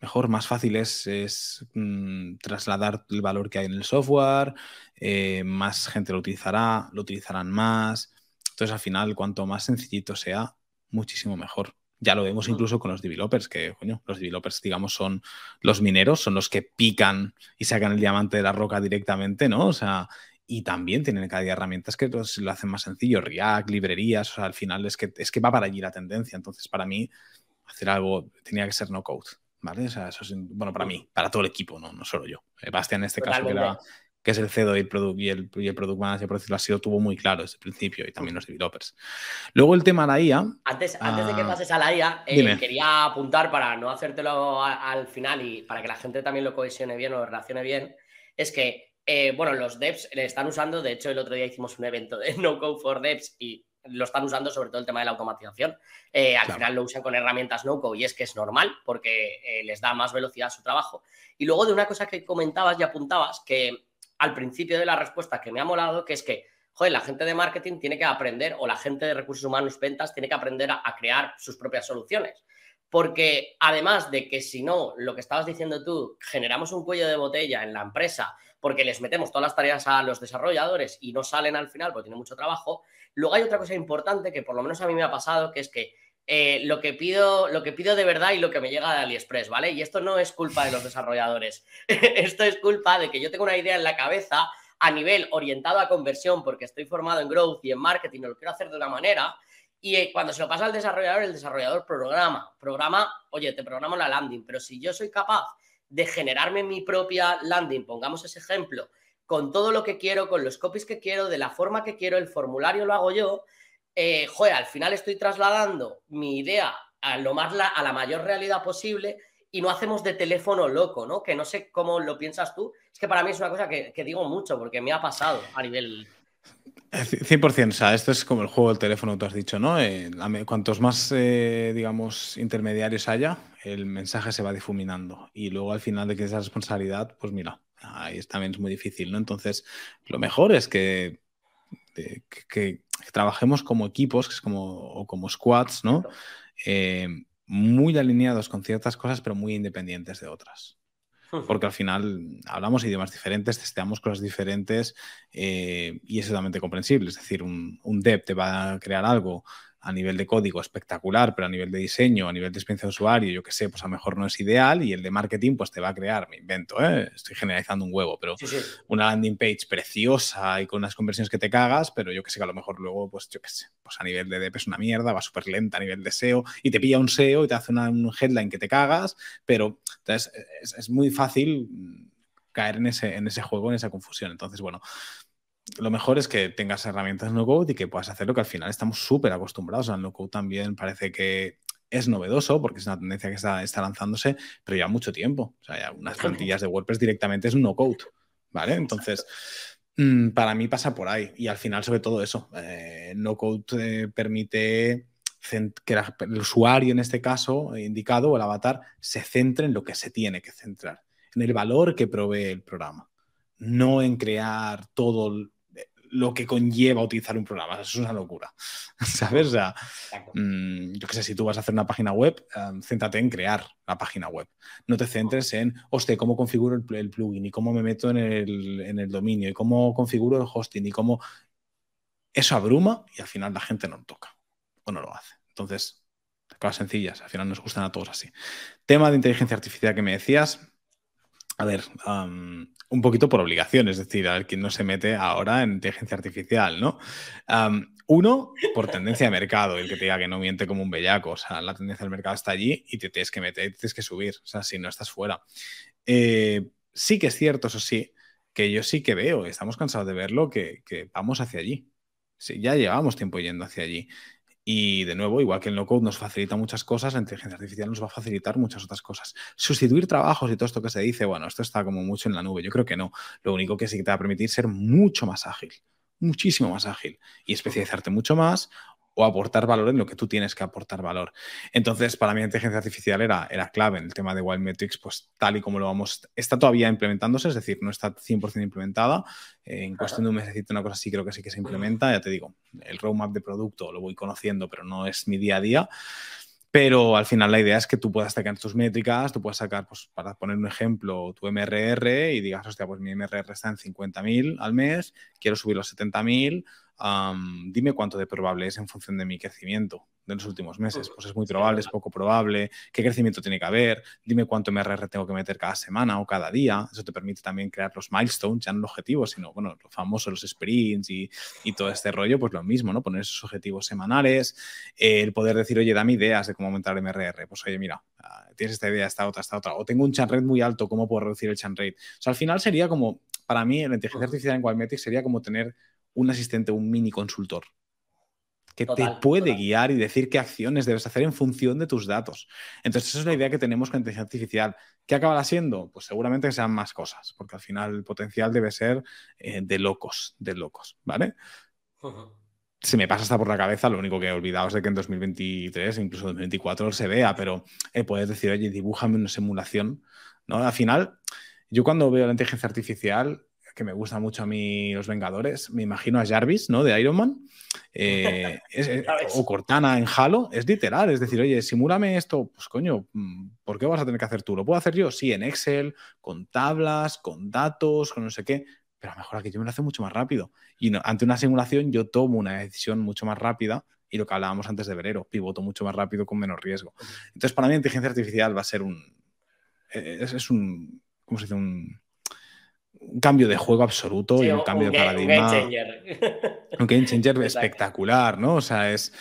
Speaker 2: mejor, más fácil es, mm, trasladar el valor que hay en el software, eh, más gente lo utilizará, lo utilizarán más. Entonces, al final, cuanto más sencillito sea, muchísimo mejor. Ya lo vemos incluso con los developers, que coño, los developers, digamos, son los mineros, son los que pican y sacan el diamante de la roca directamente, ¿no? O sea, y también tienen cada día herramientas que lo hacen más sencillo, React, librerías, o sea, al final es que, es que va para allí la tendencia. Entonces, para mí, hacer algo tenía que ser no code, ¿vale? O sea, eso es, bueno, para mí, para todo el equipo, no, no solo yo. Eh, Bastian, en este caso, que era, que es el CEDO y el Product, y el, y el product Manager, por decirlo así, lo tuvo muy claro desde el principio y también los developers. Luego el tema de la IA.
Speaker 1: Antes, antes de que ah, pases a la IA, eh, quería apuntar para no hacértelo al final y para que la gente también lo cohesione bien o lo relacione bien, es que, eh, bueno, los devs le están usando, de hecho el otro día hicimos un evento de No Code for Devs y lo están usando sobre todo el tema de la automatización. Eh, al final lo usan con herramientas no-code y es que es normal porque les da más velocidad a su trabajo. Y luego de una cosa que comentabas y apuntabas, que al principio de la respuesta que me ha molado, que es que, joder, la gente de marketing tiene que aprender, o la gente de recursos humanos ventas tiene que aprender a, crear sus propias soluciones. Porque además de que si no, lo que estabas diciendo tú, generamos un cuello de botella en la empresa porque les metemos todas las tareas a los desarrolladores y no salen al final porque tienen mucho trabajo, luego hay otra cosa importante que por lo menos a mí me ha pasado, que es que eh, lo, que pido, lo que pido de verdad y lo que me llega de AliExpress, ¿vale? Y esto no es culpa de los desarrolladores, esto es culpa de que yo tengo una idea en la cabeza a nivel orientado a conversión porque estoy formado en growth y en marketing lo quiero hacer de una manera y eh, cuando se lo pasa al desarrollador, el desarrollador programa, programa, oye, te programo la landing, pero si yo soy capaz de generarme mi propia landing, pongamos ese ejemplo, con todo lo que quiero, con los copies que quiero, de la forma que quiero, el formulario lo hago yo, eh, joder, al final estoy trasladando mi idea a, lo más a la mayor realidad posible y no hacemos de teléfono loco, ¿no? Que no sé cómo lo piensas tú. Es que para mí es una cosa que, digo mucho porque me ha pasado a nivel...
Speaker 2: 100%, eh, o sea, esto es como el juego del teléfono, tú has dicho, ¿no? Eh, cuantos más, eh, digamos, intermediarios haya, el mensaje se va difuminando. Y luego al final de que esa responsabilidad, pues mira, ahí también es muy difícil, ¿no? Entonces, lo mejor es que que, trabajemos como equipos, que es como, o como squads, ¿no? Eh, muy alineados con ciertas cosas, pero muy independientes de otras. Porque al final hablamos idiomas diferentes, testeamos cosas diferentes eh, y es totalmente comprensible. Es decir, un, un dev te va a crear algo a nivel de código espectacular, pero a nivel de diseño, a nivel de experiencia de usuario, yo que sé, pues a lo mejor no es ideal y el de marketing pues te va a crear, me invento, ¿eh? estoy generalizando un huevo, pero una landing page preciosa y con unas conversiones que te cagas, pero yo que sé que a lo mejor luego, pues yo que sé, pues a nivel de DP es una mierda, va súper lenta a nivel de SEO y te pilla un SEO y te hace una, un headline que te cagas, pero entonces es, es muy fácil caer en ese, en ese juego, en esa confusión. Entonces, bueno, lo mejor es que tengas herramientas no code y que puedas hacer lo que al final estamos súper acostumbrados. al no code también parece que es novedoso porque es una tendencia que está, está lanzándose, pero ya mucho tiempo. O sea, ya unas plantillas de WordPress directamente es no code. ¿Vale? Entonces, mm, para mí pasa por ahí. Y al final, sobre todo eso, eh, no code eh, permite que el usuario, en este caso, indicado, o el avatar, se centre en lo que se tiene que centrar, en el valor que provee el programa no en crear todo lo que conlleva utilizar un programa. Eso es una locura. ¿Sabes? O sea, mm, yo qué sé, si tú vas a hacer una página web, um, céntrate en crear la página web. No te centres en, hostia, cómo configuro el, plugin y cómo me meto en el, dominio y cómo configuro el hosting y cómo. Eso abruma y al final la gente no lo toca o no lo hace. Entonces, cosas sencillas, al final nos gustan a todos así. Tema de inteligencia artificial que me decías. A ver, um, un poquito por obligación, es decir, a ver quién no se mete ahora en inteligencia artificial, ¿no? uno, por tendencia de mercado, el que te diga que no miente como un bellaco, o sea, la tendencia del mercado está allí y te tienes que meter, tienes que subir, o sea, si no estás fuera. Eh, sí que es cierto, eso sí, que yo sí que veo, estamos cansados de verlo, que, que vamos hacia allí. Sí, ya llevamos tiempo yendo hacia allí. Y de nuevo, igual que el no-code nos facilita muchas cosas, la inteligencia artificial nos va a facilitar muchas otras cosas. Sustituir trabajos y todo esto que se dice, bueno, esto está como mucho en la nube. Yo creo que no. Lo único que sí que te va a permitir ser mucho más ágil, muchísimo más ágil y especializarte mucho más o aportar valor en lo que tú tienes que aportar valor. Entonces, para mí la inteligencia artificial era, era clave en el tema de Wild Metrics, pues tal y como lo vamos, está todavía implementándose, es decir, no está 100% implementada. en cuestión de un mesecito una cosa así creo que sí que se implementa, ya te digo, el roadmap de producto lo voy conociendo, pero no es mi día a día. Pero al final la idea es que tú puedas sacar tus métricas, tú puedas sacar, pues, para poner un ejemplo, tu MRR y digas, hostia, pues mi MRR está en 50.000 al mes, quiero subirlo a 70.000, dime cuánto de probable es en función de mi crecimiento de los últimos meses. Pues es muy probable, es poco probable, qué crecimiento tiene que haber, dime cuánto MRR tengo que meter cada semana o cada día. Eso te permite también crear los milestones, ya no los objetivos, sino, bueno, los famosos, los sprints y, y, todo este rollo, pues lo mismo, ¿no? Poner esos objetivos semanales, el poder decir, oye, dame ideas de cómo aumentar el MRR. Pues oye, mira, ah, tienes esta idea, esta otra, esta otra. O tengo un churn rate muy alto, ¿cómo puedo reducir el churn rate? O sea, al final sería como, para mí, la inteligencia artificial en Qualmetrics sería como tener un asistente, un mini consultor, que te puede guiar y decir qué acciones debes hacer en función de tus datos. Entonces, esa es la idea que tenemos con inteligencia artificial. ¿Qué acabará siendo? Pues seguramente que sean más cosas, porque al final el potencial debe ser eh, de locos, de locos, ¿vale? Se me pasa hasta por la cabeza, lo único que he olvidado es de que en 2023, incluso en 2024 se vea, pero eh, puedes decir, oye, dibújame una simulación, ¿no? Al final, yo cuando veo la inteligencia artificial, que me gusta mucho a mí Los Vengadores, me imagino a Jarvis, ¿no? De Iron Man, eh, o Cortana en Halo, es literal, es decir, oye, simúlame esto, pues coño, mm, ¿por qué vas a tener que hacer tú? ¿Lo puedo hacer yo? Sí, en Excel, con tablas, con datos, con no sé qué, pero a lo mejor aquí yo me lo hace mucho más rápido. Y ante una simulación yo tomo una decisión mucho más rápida y lo que hablábamos antes de Verero, pivoto mucho más rápido con menos riesgo. Entonces, para mí, la inteligencia artificial va a ser un... Eh, es, es un... ¿Cómo se dice? Un un cambio de juego absoluto y un cambio de paradigma. Un game changer. Un game changer espectacular, ¿no? O sea, es.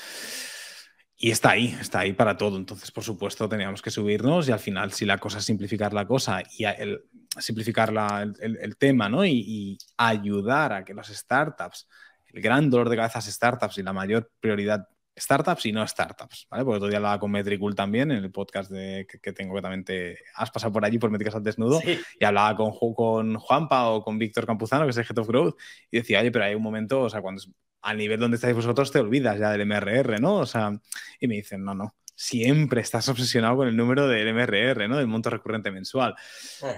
Speaker 2: Y está ahí, está ahí para todo. Entonces, por supuesto, teníamos que subirnos y al final, si la cosa es simplificar la cosa y el, simplificar el, tema, ¿no? Y, y, ayudar a que las startups, el gran dolor de cabeza startups y la mayor prioridad startups y no startups, ¿vale? Porque otro día hablaba con Metricool también en el podcast de, que, tengo que también te has pasado por allí por Métricas al Desnudo y hablaba con, con Juanpa o con Víctor Campuzano, que es el Head of Growth, y decía, oye, pero hay un momento, o sea, cuando al nivel donde estáis vosotros te olvidas ya del MRR, ¿no? O sea, y me dicen, no, no, siempre estás obsesionado con el número del MRR, ¿no? Del monto recurrente mensual.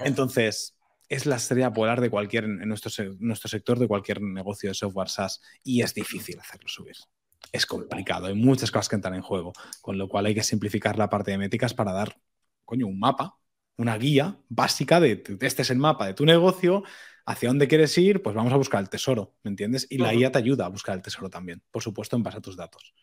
Speaker 2: Entonces, es la estrella polar de cualquier, en nuestro, nuestro sector, de cualquier negocio de software SaaS, y es difícil hacerlo subir es complicado, hay muchas cosas que entran en juego, con lo cual hay que simplificar la parte de métricas para dar, coño, un mapa, una guía básica de, este es el mapa de tu negocio, hacia dónde quieres ir, pues vamos a buscar el tesoro, ¿me entiendes? Y la guía te ayuda a buscar el tesoro también, por supuesto, en base a tus datos.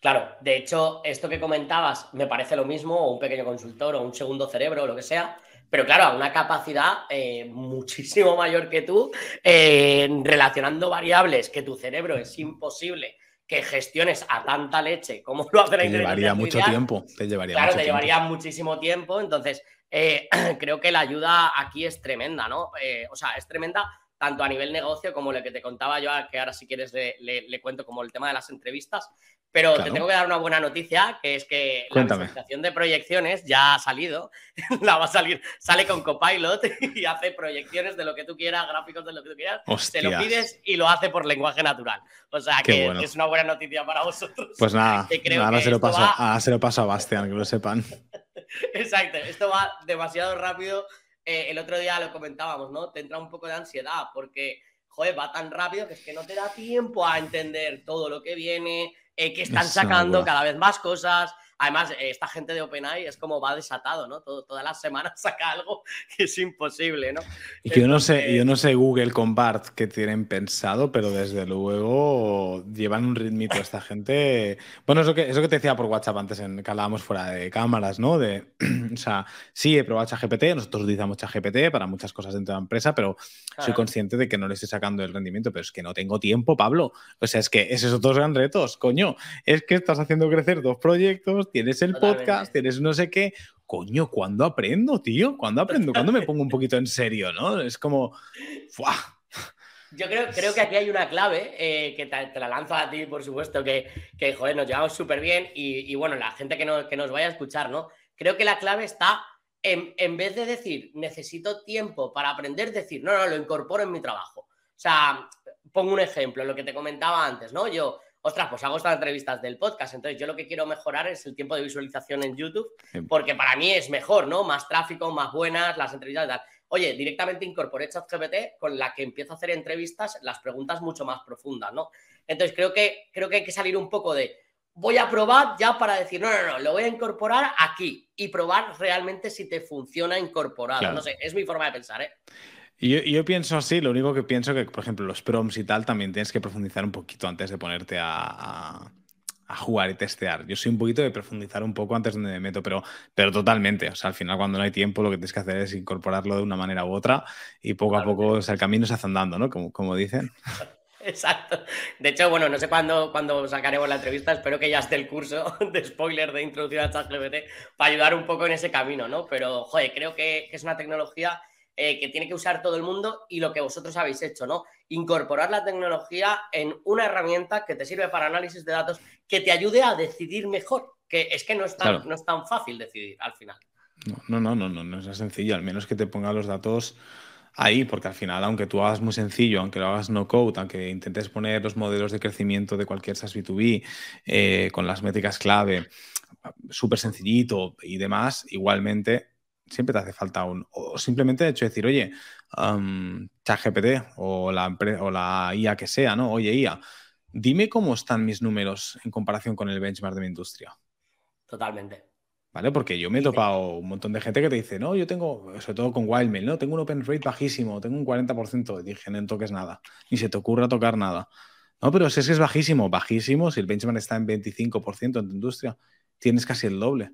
Speaker 1: Claro, de hecho, esto que comentabas me parece lo mismo, o un pequeño consultor, o un segundo cerebro, o lo que sea, pero claro, a una capacidad eh, muchísimo mayor que tú, eh, relacionando variables que tu cerebro es imposible que gestiones a tanta leche como lo hace la
Speaker 2: te llevaría mucho tiempo. Te llevaría
Speaker 1: claro,
Speaker 2: te
Speaker 1: llevaría muchísimo tiempo. Entonces, eh, creo que la ayuda aquí es tremenda, ¿no? Eh, o sea, es tremenda tanto a nivel negocio como lo que te contaba yo, que ahora si quieres le, le cuento como el tema de las entrevistas, pero te tengo que dar una buena noticia, que es que la presentación de proyecciones ya ha salido. la va a salir, sale con Copilot y hace proyecciones de lo que tú quieras, gráficos de lo que tú quieras. Te lo pides y lo hace por lenguaje natural. O sea que es una buena noticia para vosotros.
Speaker 2: Pues nada, ahora, se lo paso, se lo paso a Bastian, que lo sepan.
Speaker 1: Exacto, esto va demasiado rápido. Eh, el otro día lo comentábamos, ¿no? Te entra un poco de ansiedad porque, joder, va tan rápido que es que no te da tiempo a entender todo lo que viene, eh, que están sacando cada vez más cosas. Además, eh, esta gente de OpenAI es como va desatado, ¿no? Todo, todas las semanas saca algo que es imposible, ¿no?
Speaker 2: Y yo no sé, yo no sé Google con BART qué tienen pensado, pero desde luego llevan un ritmito esta gente. Bueno, eso que, eso que te decía por WhatsApp antes en que hablábamos fuera de cámaras, ¿no? De, o sea, sí, he probado ChatGPT, nosotros utilizamos ChatGPT para muchas cosas dentro de la empresa, pero soy consciente de que no le estoy sacando el rendimiento, pero es que no tengo tiempo, Pablo. O sea, es que esos dos gran retos, coño. Es que estás haciendo crecer dos proyectos tienes el podcast, tienes no sé qué. Coño, ¿cuándo aprendo, tío? ¿Cuándo aprendo? ¿Cuándo me pongo un poquito en serio, no? Es como. ¡fua!
Speaker 1: Yo creo, creo que aquí hay una clave eh, que te, la lanzo a ti, por supuesto, que, que joder, nos llevamos súper bien y, bueno, la gente que, que nos vaya a escuchar, ¿no? Creo que la clave está en, en, vez de decir necesito tiempo para aprender, decir no, no, lo incorporo en mi trabajo. O sea, pongo un ejemplo, lo que te comentaba antes, ¿no? Yo ostras, pues hago estas entrevistas del podcast. Entonces, yo lo que quiero mejorar es el tiempo de visualización en YouTube, porque para mí es mejor, ¿no? Más tráfico, más buenas, las entrevistas y tal. Oye, directamente incorporé ChatGPT con la que empiezo a hacer entrevistas, las preguntas mucho más profundas, ¿no? Entonces, creo que, creo que hay que salir un poco de voy a probar ya para decir, no, no, no, lo voy a incorporar aquí y probar realmente si te funciona incorporado. No sé, es mi forma de pensar, ¿eh?
Speaker 2: Yo, yo, pienso así, lo único que pienso que, por ejemplo, los prompts y tal también tienes que profundizar un poquito antes de ponerte a, a, jugar y testear. Yo soy un poquito de profundizar un poco antes de me meto, pero, pero totalmente. O sea, al final cuando no hay tiempo lo que tienes que hacer es incorporarlo de una manera u otra y poco a poco o sea, el camino se hace andando, ¿no? Como, como dicen.
Speaker 1: Exacto. De hecho, bueno, no sé cuándo, cuándo sacaremos la entrevista, espero que ya esté el curso de spoiler de introducción a ChatGPT para ayudar un poco en ese camino, ¿no? Pero, joder, creo que, es una tecnología eh, que tiene que usar todo el mundo y lo que vosotros habéis hecho, ¿no? Incorporar la tecnología en una herramienta que te sirve para análisis de datos, que te ayude a decidir mejor, que es que no es tan, no es tan fácil decidir al final.
Speaker 2: No, no, no, no, no, es sencillo, al menos que te ponga los datos ahí, porque al final, aunque tú hagas muy sencillo, aunque lo hagas no code, aunque intentes poner los modelos de crecimiento de cualquier SaaS B2B eh, con las métricas clave, súper sencillito y demás, igualmente siempre te hace falta un. O simplemente de hecho decir, oye, um, ChatGPT o la, o la IA que sea, ¿no? Oye, IA, dime cómo están mis números en comparación con el benchmark de mi industria.
Speaker 1: Totalmente.
Speaker 2: ¿Vale? Porque yo me he topado un montón de gente que te dice, no, yo tengo, sobre todo con Wildmail, no, tengo un open rate bajísimo, tengo un 40%. dije, no toques nada, ni se te ocurra tocar nada. No, pero si es que es bajísimo, bajísimo, si el benchmark está en 25% en tu industria, tienes casi el doble.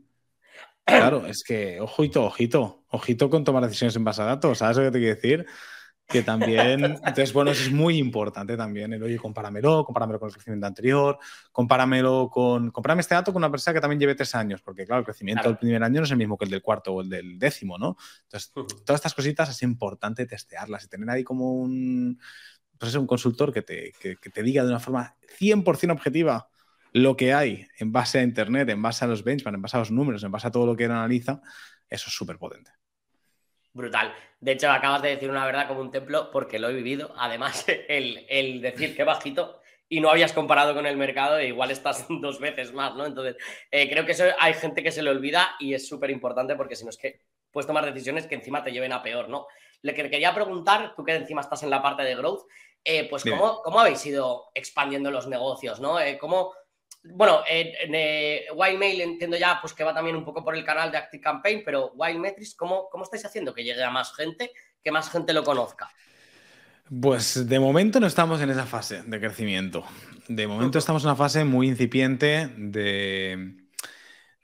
Speaker 2: Claro, es que, ojito, ojito, ojito con tomar decisiones en base a datos, ¿sabes lo que te quiero decir? que también, entonces, bueno, eso es muy importante también, el, oye, compáramelo, compáramelo con el crecimiento anterior, compáramelo con, compárame este dato con una empresa que también lleve tres años, porque claro, el crecimiento del primer año no es el mismo que el del cuarto o el del décimo, ¿no? Entonces, todas estas cositas es importante testearlas y tener ahí como un, pues un consultor que te, que, que te diga de una forma 100% objetiva lo que hay en base a Internet, en base a los benchmarks, en base a los números, en base a todo lo que él analiza, eso es súper potente
Speaker 1: brutal. De hecho, acabas de decir una verdad como un templo porque lo he vivido. Además, el, decir que bajito y no habías comparado con el mercado, e igual estás dos veces más, ¿no? Entonces, eh, creo que eso hay gente que se le olvida y es súper importante porque si no es que puedes tomar decisiones que encima te lleven a peor, ¿no? Le quería preguntar, tú que encima estás en la parte de growth, eh, pues ¿cómo, ¿cómo, habéis ido expandiendo los negocios, ¿no? Eh, ¿Cómo bueno, en eh, Wildmail entiendo ya pues que va también un poco por el canal de Active Campaign, pero Wildmetrics, ¿cómo, ¿cómo estáis haciendo que llegue a más gente, que más gente lo conozca?
Speaker 2: Pues de momento no estamos en esa fase de crecimiento. De momento estamos en una fase muy incipiente de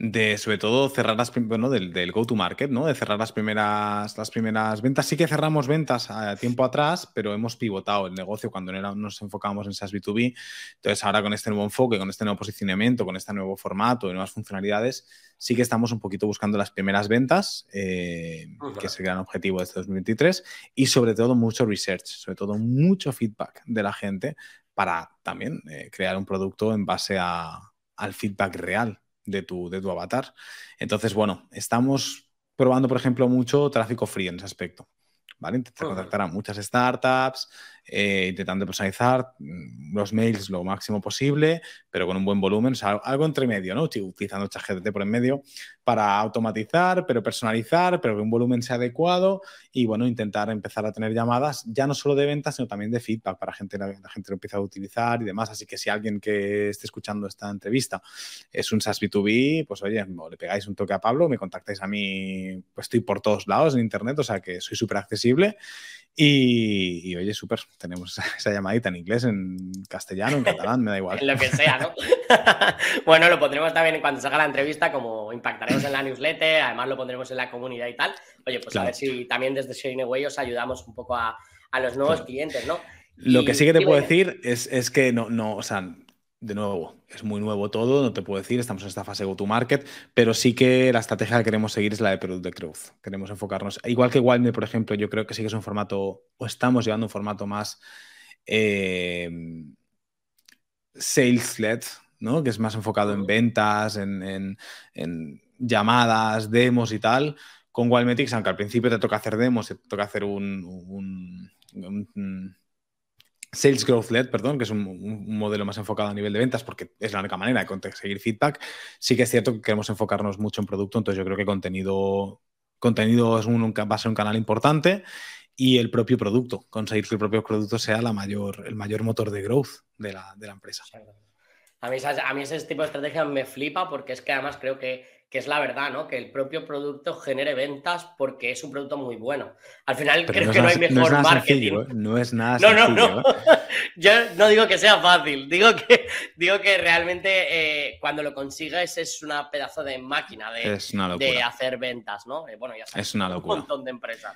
Speaker 2: de sobre todo cerrar las bueno, del, del go to market, ¿no? De cerrar las primeras, las primeras ventas. Sí que cerramos ventas a tiempo atrás, pero hemos pivotado el negocio cuando nos enfocábamos en SaaS B2B. Entonces, ahora con este nuevo enfoque, con este nuevo posicionamiento, con este nuevo formato y nuevas funcionalidades, sí que estamos un poquito buscando las primeras ventas, eh, que es el gran objetivo de este 2023, y sobre todo mucho research, sobre todo mucho feedback de la gente para también eh, crear un producto en base a, al feedback real de tu, de tu avatar. Entonces, bueno, estamos probando, por ejemplo, mucho tráfico free en ese aspecto. ¿Vale? Intentar contactar a muchas startups, eh, intentando personalizar mm, los mails lo máximo posible, pero con un buen volumen, o sea, algo entre medio, ¿no? Utilizando ChatGPT por en medio para automatizar, pero personalizar, pero que un volumen sea adecuado y, bueno, intentar empezar a tener llamadas ya no solo de ventas, sino también de feedback para gente, la, gente lo empieza a utilizar y demás. Así que si alguien que esté escuchando esta entrevista es un SaaS B2B, pues oye, le pegáis un toque a Pablo, me contactáis a mí, pues estoy por todos lados en Internet, o sea que soy súper accesible y, oye, súper, tenemos esa, llamadita en inglés, en castellano, en catalán, me da igual.
Speaker 1: en lo que sea, ¿no? bueno, lo pondremos también cuando salga la entrevista, como impactaremos en la newsletter, además lo pondremos en la comunidad y tal. Oye, pues a ver si también desde Sharing Away os ayudamos un poco a, los nuevos clientes, ¿no?
Speaker 2: Lo que sí que te puedo decir es, es, que no, no, o sea, de nuevo, es muy nuevo todo, no te puedo decir, estamos en esta fase go-to-market, pero sí que la estrategia que queremos seguir es la de Product de Growth. Queremos enfocarnos, igual que Wildme, por ejemplo, yo creo que sí que es un formato, o estamos llevando un formato más eh, sales-led, ¿no? que es más enfocado en ventas, en, llamadas, demos y tal. Con Wildmetrics, aunque al principio te toca hacer demos, te toca hacer un Sales Growth Led, perdón, que es un, modelo más enfocado a nivel de ventas porque es la única manera de conseguir feedback. Sí que es cierto que queremos enfocarnos mucho en producto, entonces yo creo que contenido, contenido es un, va a ser un canal importante y el propio producto, conseguir que el propio producto sea la mayor, el mayor motor de growth de la, de la empresa.
Speaker 1: A mí, a mí ese tipo de estrategia me flipa porque es que además creo que que es la verdad, ¿no? Que el propio producto genere ventas porque es un producto muy bueno. Al final creo que no hay mejor no marketing.
Speaker 2: ¿eh? No es nada no, sencillo. No, no,
Speaker 1: Yo no digo que sea fácil, digo que, digo que realmente eh, cuando lo consigues es una pedazo de máquina de, de hacer ventas, ¿no? Eh, bueno, ya sabes,
Speaker 2: es una locura.
Speaker 1: un montón de empresas.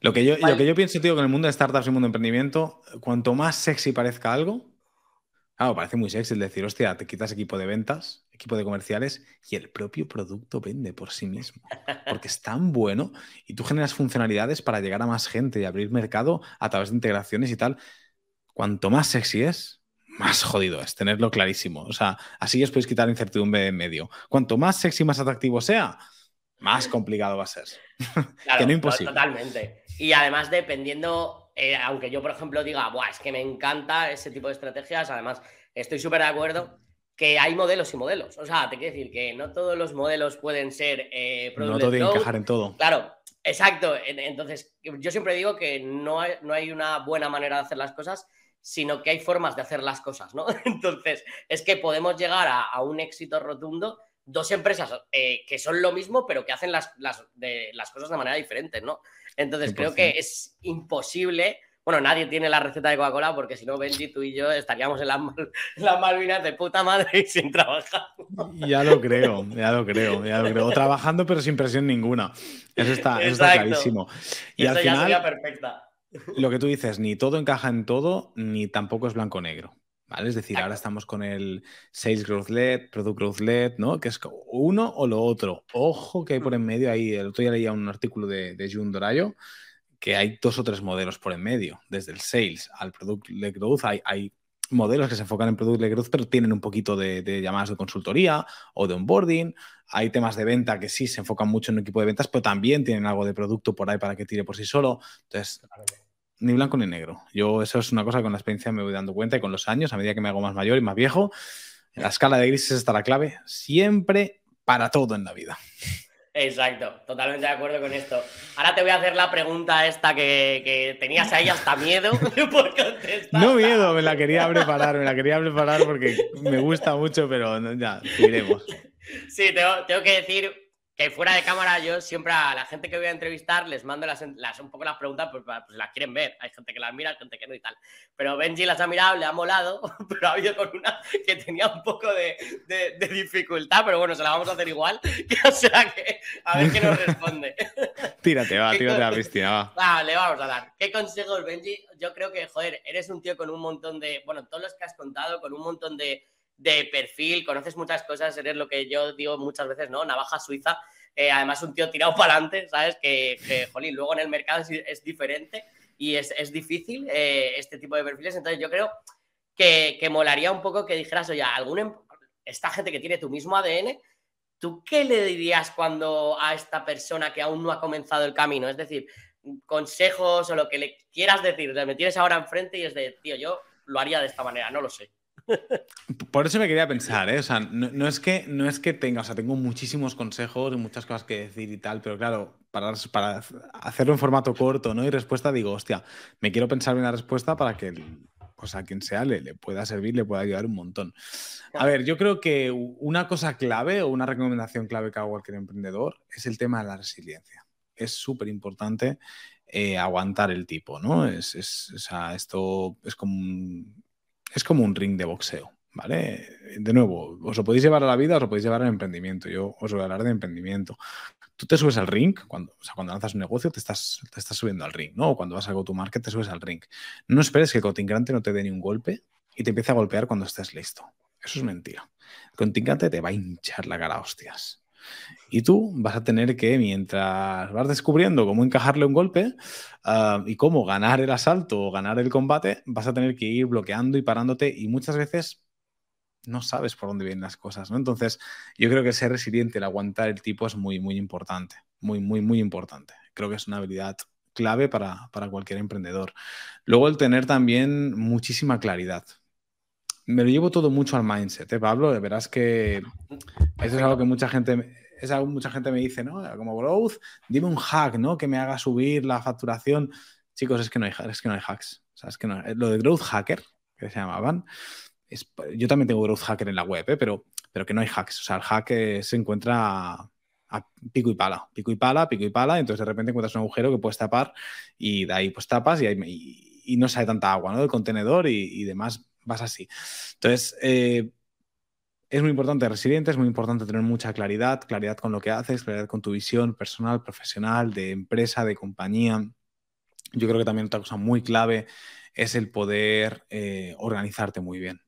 Speaker 2: Lo que, yo, lo que yo pienso, tío, que en el mundo de startups y mundo de emprendimiento, cuanto más sexy parezca algo, claro, parece muy sexy el decir, hostia, te quitas equipo de ventas equipo de comerciales y el propio producto vende por sí mismo. Porque es tan bueno y tú generas funcionalidades para llegar a más gente y abrir mercado a través de integraciones y tal. Cuanto más sexy es, más jodido es, tenerlo clarísimo. O sea, así os podéis quitar la incertidumbre en medio. Cuanto más sexy, más atractivo sea, más complicado va a ser.
Speaker 1: que no imposible. Totalmente. Y además, dependiendo, eh, aunque yo, por ejemplo, diga, Buah, es que me encanta ese tipo de estrategias, además, estoy súper de acuerdo que hay modelos y modelos. O sea, te quiero decir que no todos los modelos pueden ser
Speaker 2: eh, No todo tiene encajar en todo.
Speaker 1: Claro, exacto. Entonces, yo siempre digo que no hay, no hay una buena manera de hacer las cosas, sino que hay formas de hacer las cosas, ¿no? Entonces, es que podemos llegar a, un éxito rotundo dos empresas eh, que son lo mismo, pero que hacen las, las, de, las cosas de manera diferente, ¿no? Entonces, creo que es imposible bueno, nadie tiene la receta de Coca-Cola porque si no, Benji, tú y yo estaríamos en las la Malvinas de puta madre sin trabajar.
Speaker 2: Ya lo creo, ya lo creo, ya lo creo. trabajando pero sin presión ninguna. Eso está, eso está clarísimo.
Speaker 1: Y, al final, sería perfecta.
Speaker 2: Lo que tú dices, ni todo encaja en todo, ni tampoco es blanco-negro. ¿Vale? Es decir, ahora estamos con el Sales Growth Led, Product Growth Led, ¿no? Que es uno o lo otro. Ojo que hay por en medio ahí. El otro día leía un artículo de, de Jun Dorayo que hay dos o tres modelos por en medio, desde el sales al product led growth, hay, modelos que se enfocan en product led growth, pero tienen un poquito de, llamadas de consultoría o de onboarding, hay temas de venta que sí se enfocan mucho en un equipo de ventas, pero también tienen algo de producto por ahí para que tire por sí solo, entonces... Ni blanco ni negro. Yo eso es una cosa que con la experiencia me voy dando cuenta y con los años, a medida que me hago más mayor y más viejo, la escala de grises está la clave siempre para todo en la vida.
Speaker 1: Exacto, totalmente de acuerdo con esto. Ahora te voy a hacer la pregunta esta que, tenías ahí hasta miedo por contestar.
Speaker 2: No miedo, me la quería preparar, me la quería preparar porque me gusta mucho, pero ya, iremos.
Speaker 1: Sí, tengo, tengo que decir que fuera de cámara yo siempre a la gente que voy a entrevistar les mando las, un poco las preguntas, pues, pues, las quieren ver. Hay gente que las mira, gente que no y tal. Pero Benji las ha mirado, le ha molado, pero ha habido con una que tenía un poco de, dificultad, pero bueno, se la vamos a hacer igual. o sea que a ver qué nos responde.
Speaker 2: tírate, va, tírate a la piscina, va.
Speaker 1: Va, le vamos a dar. ¿Qué consejos, Benji? Yo creo que, joder, eres un tío con un montón de, bueno, todos los que has contado, con un montón de de perfil, conoces muchas cosas, eres lo que yo digo muchas veces, ¿no? Navaja suiza, eh, además un tío tirado para adelante, ¿sabes? Que, jolín, luego en el mercado es, diferente y es, difícil eh, este tipo de perfiles, entonces yo creo que, que molaría un poco que dijeras, oye, algún, em-, esta gente que tiene tu mismo ADN, ¿tú qué le dirías cuando a esta persona que aún no ha comenzado el camino? Es decir, consejos o lo que le quieras decir, me tienes ahora enfrente y es de, tío, yo lo haría de esta manera, no lo sé.
Speaker 2: Por eso me quería pensar, ¿eh? O sea, no, es que, no es que tenga, o sea, tengo muchísimos consejos y muchas cosas que decir y tal, pero claro, para, para hacerlo en formato corto, ¿no? Y respuesta, digo, hostia, me quiero pensar una respuesta para que pues a quien sea le, le, pueda servir, le pueda ayudar un montón. A ver, yo creo que una cosa clave o una recomendación clave que hago a cualquier emprendedor es el tema de la resiliencia. Es súper importante eh, aguantar el tipo, ¿no? Es, es, o sea, esto es como un, es como un ring de boxeo, ¿vale? De nuevo, os lo podéis llevar a la vida, os lo podéis llevar al emprendimiento. Yo os voy a hablar de emprendimiento. Tú te subes al ring, cuando, o sea, cuando lanzas un negocio te estás, te estás subiendo al ring, ¿no? O cuando vas a go-to-market te subes al ring. No esperes que el contingente no te dé ni un golpe y te empiece a golpear cuando estés listo. Eso es mentira. El contingente te va a hinchar la cara, hostias. Y tú vas a tener que, mientras vas descubriendo cómo encajarle un golpe ah, y cómo ganar el asalto o ganar el combate, vas a tener que ir bloqueando y parándote y muchas veces no sabes por dónde vienen las cosas, ¿no? Entonces, yo creo que ser resiliente, el aguantar el tipo es muy, muy importante, muy, muy, muy importante. Creo que es una habilidad clave para, para cualquier emprendedor. Luego, el tener también muchísima claridad. Me lo llevo todo mucho al mindset, ¿eh, Pablo? Verás que eso es algo que mucha gente, es algo mucha gente me dice, ¿no? Como growth, dime un hack, ¿no? Que me haga subir la facturación. Chicos, es que no hay, es que no hay hacks. O sea, es que no, lo de growth hacker, que se llamaban, yo también tengo Growth Hacker en la web, ¿eh? pero, pero que no hay hacks. O sea, el hack se encuentra a, pico y pala, pico y pala, pico y pala, entonces de repente encuentras un agujero que puedes tapar y de ahí pues tapas y, y, no sale tanta agua, ¿no? Del contenedor y, demás vas así. Entonces, eh, es muy importante resiliente, es muy importante tener mucha claridad, claridad con lo que haces, claridad con tu visión personal, profesional, de empresa, de compañía. Yo creo que también otra cosa muy clave es el poder eh, organizarte muy bien.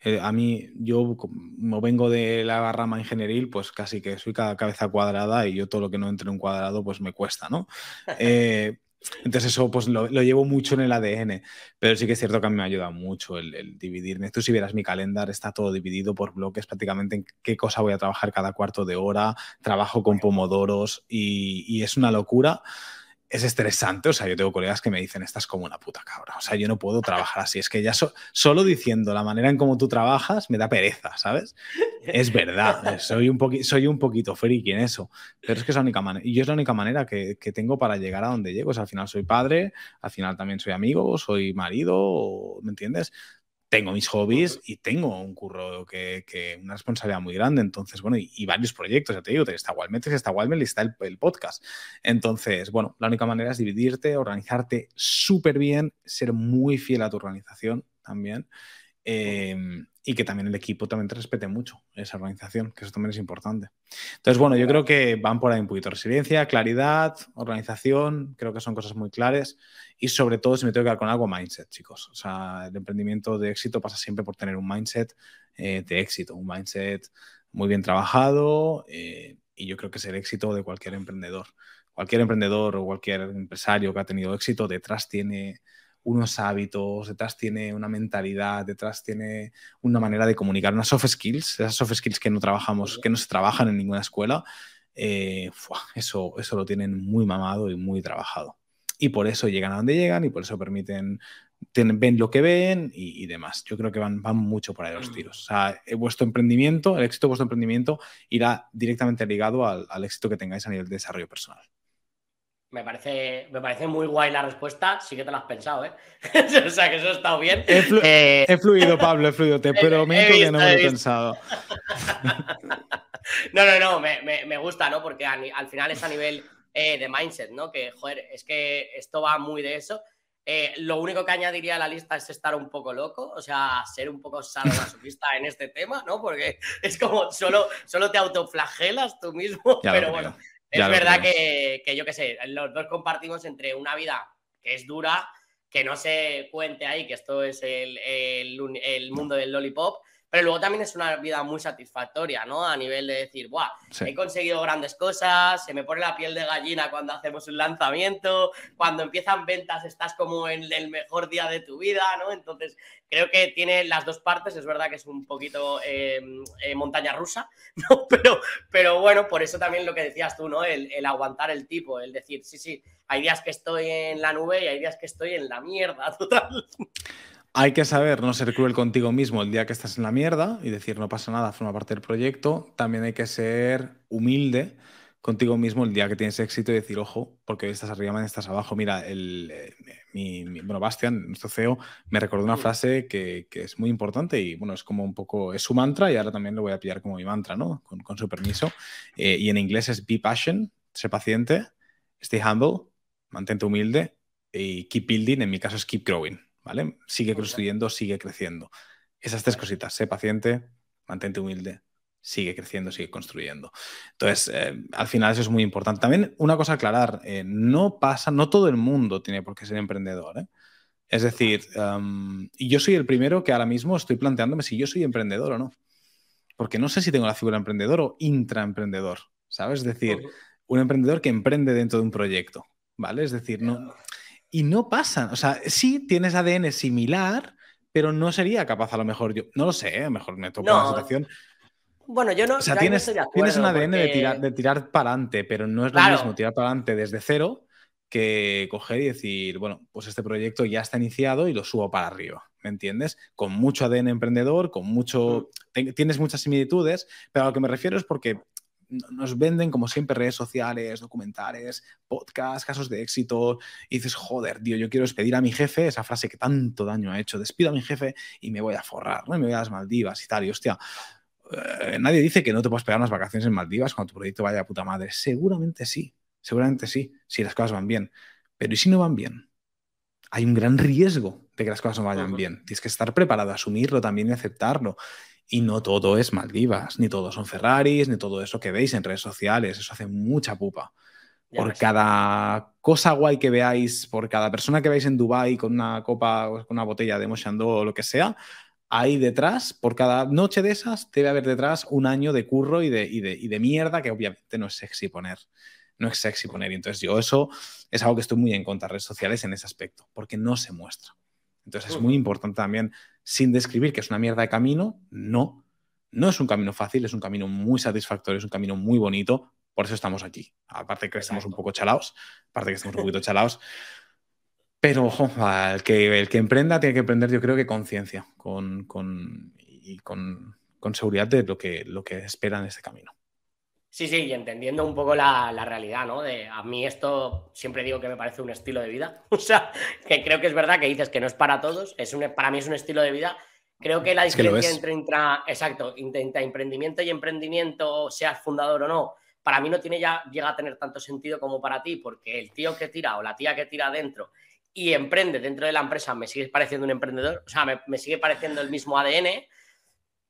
Speaker 2: Eh, a mí, yo como vengo de la rama ingenieril, pues casi que soy cada cabeza cuadrada y yo todo lo que no entre en un cuadrado, pues me cuesta, ¿no? Eh, entonces eso pues lo, llevo mucho en el ADN, pero sí que es cierto que a mí me ha ayudado mucho el, dividirme. Tú si vieras mi calendario, está todo dividido por bloques prácticamente en qué cosa voy a trabajar cada cuarto de hora, trabajo con pomodoros y, y es una locura es estresante. O sea, yo tengo colegas que me dicen, estás como una puta cabra. O sea, yo no puedo trabajar así. Es que ya solo diciendo la manera en cómo tú trabajas me da pereza, ¿sabes? Es verdad. Soy un, soy un poquito friki en eso. Pero es que es la única manera. Y yo es la única manera que, que, tengo para llegar a donde llego. O sea, al final soy padre, al final también soy amigo, soy marido, ¿me entiendes? Tengo mis hobbies y tengo un curro que, que una responsabilidad muy grande. Entonces, bueno, y, varios proyectos, ya te digo, está Walmetrics, está Walmel y está el, el, podcast. Entonces, bueno, la única manera es dividirte, organizarte súper bien, ser muy fiel a tu organización también. Y que también el equipo también te respete mucho esa organización, que eso también es importante. Entonces, bueno, yo creo que van por ahí un poquito resiliencia, claridad, organización, creo que son cosas muy claras y sobre todo si me tengo que quedar con algo, mindset, chicos. O sea, el emprendimiento de éxito pasa siempre por tener un mindset eh, de éxito, un mindset muy bien trabajado eh, y yo creo que es el éxito de cualquier emprendedor. Cualquier emprendedor o cualquier empresario que ha tenido éxito detrás tiene unos hábitos, detrás tiene una mentalidad, detrás tiene una manera de comunicar, unas soft skills, esas soft skills que no trabajamos, que no se trabajan en ninguna escuela, eh, eso, eso lo tienen muy mamado y muy trabajado. Y por eso llegan a donde llegan y por eso permiten, ven lo que ven y, demás. Yo creo que van, van mucho por ahí los tiros. O sea, eh, vuestro emprendimiento, el éxito de vuestro emprendimiento irá directamente ligado al, al éxito que tengáis a nivel de desarrollo personal.
Speaker 1: Me parece, me parece muy guay la respuesta, sí que te lo has pensado, ¿eh? o sea, que eso ha estado bien.
Speaker 2: Eh, he, fluido, Pablo, he fluido, te prometo que no me lo he pensado.
Speaker 1: no, no, no, me, gusta, ¿no? Porque al final es a nivel eh, de mindset, ¿no? Que, joder, es que esto va muy de eso. Eh, lo único que añadiría a la lista es estar un poco loco, o sea, ser un poco sano pista en este tema, ¿no? Porque es como solo, solo te autoflagelas tú mismo, pero bueno. Es verdad que, yo qué sé, los dos compartimos entre una vida que es dura, que no se cuente ahí que esto es el, el mundo del lollipop, pero luego también es una vida muy satisfactoria, ¿no? A nivel de decir, ¡buah! He conseguido grandes cosas, se me pone la piel de gallina cuando hacemos un lanzamiento, cuando empiezan ventas estás como en el mejor día de tu vida, ¿no? Entonces, creo que tiene las dos partes, es verdad que es un poquito em, eh, montaña rusa, ¿no? Pero, pero bueno, por eso también lo que decías tú, ¿no? El, el aguantar el tipo, el decir, sí, sí, hay días que estoy en la nube y hay días que estoy en la mierda total.
Speaker 2: Hay que saber no ser cruel contigo mismo el día que estás en la mierda y decir no pasa nada, forma parte del proyecto. También hay que ser humilde contigo mismo el día que tienes éxito y decir, ojo, porque hoy estás arriba, mañana estás abajo. Mira, el, eh, mi, bueno, Bastian, nuestro CEO, me recordó una frase que, es muy importante y bueno, es como un poco, es su mantra y ahora también lo voy a pillar como mi mantra, ¿no? Con, su permiso. Eh, y en inglés es be patient, sé paciente, stay humble, mantente humilde y keep building, en mi caso es keep growing. ¿Vale? Sigue construyendo, sigue creciendo. Esas tres cositas, sé paciente, mantente humilde, sigue creciendo, sigue construyendo. Entonces, eh, al final eso es muy importante. También una cosa a aclarar, eh, no pasa, no todo el mundo tiene por qué ser emprendedor. ¿eh? Es decir, y yo soy el primero que ahora mismo estoy planteándome si yo soy emprendedor o no. Porque no sé si tengo la figura emprendedor o intraemprendedor, ¿sabes? Es decir, un emprendedor que emprende dentro de un proyecto, ¿vale? Es decir, no, y no pasan. O sea, sí tienes ADN similar, pero no sería capaz a lo mejor yo. No lo sé, a lo mejor me toca la situación.
Speaker 1: Bueno, yo no.
Speaker 2: O sea, tienes, tienes un ADN de tirar, de tirar para adelante, pero no es lo mismo tirar para adelante desde cero que coger y decir, bueno, pues este proyecto ya está iniciado y lo subo para arriba. ¿Me entiendes? Con mucho ADN emprendedor, con mucho. Mm. Tienes muchas similitudes, pero a lo que me refiero es porque nos venden, como siempre, redes sociales, documentales, podcasts, casos de éxito, y dices, joder, tío, yo quiero despedir a mi jefe, esa frase que tanto daño ha hecho, despido a mi jefe y me voy a forrar, ¿no? Y me voy a las Maldivas y tal, y hostia, eh, nadie dice que no te puedas pegar unas vacaciones en Maldivas cuando tu proyecto vaya a puta madre. Seguramente sí, seguramente sí, si las cosas van bien. Pero ¿y si no van bien? Hay un gran riesgo de que las cosas no vayan bien. Tienes que estar preparado a asumirlo también y aceptarlo. Y no todo es Maldivas, ni todo son Ferraris, ni todo eso que veis en redes sociales. Eso hace mucha pupa. por cada cosa guay que veáis, por cada persona que veáis en Dubai con una copa, con una botella de Moshandó o lo que sea, hay detrás, por cada noche de esas, debe haber detrás un año de curro y de, y de, mierda que obviamente no es sexy poner. No es sexy poner. Y entonces yo eso es algo que estoy muy en contra de redes sociales en ese aspecto, porque no se muestra. Entonces es muy importante también, sin describir que es una mierda de camino, no. No es un camino fácil, es un camino muy satisfactorio, es un camino muy bonito. Por eso estamos aquí. Aparte que estamos un poco chalaos, aparte que estamos un poquito chalaos. Pero ojo, el que, el que emprenda tiene que emprender, yo creo que conciencia con, con, y con, con, seguridad de lo que, lo que espera en este camino.
Speaker 1: Sí, sí, y entendiendo un poco la, la, realidad, ¿no? De, a mí esto siempre digo que me parece un estilo de vida. O sea, que creo que es verdad que dices que no es para todos, es un, para mí es un estilo de vida. Creo que la diferencia entre, intra, exacto, entre emprendimiento y emprendimiento, seas fundador o no, para mí no tiene ya, llega a tener tanto sentido como para ti, porque el tío que tira o la tía que tira adentro y emprende dentro de la empresa, me sigue pareciendo un emprendedor, o sea, me, sigue pareciendo el mismo ADN,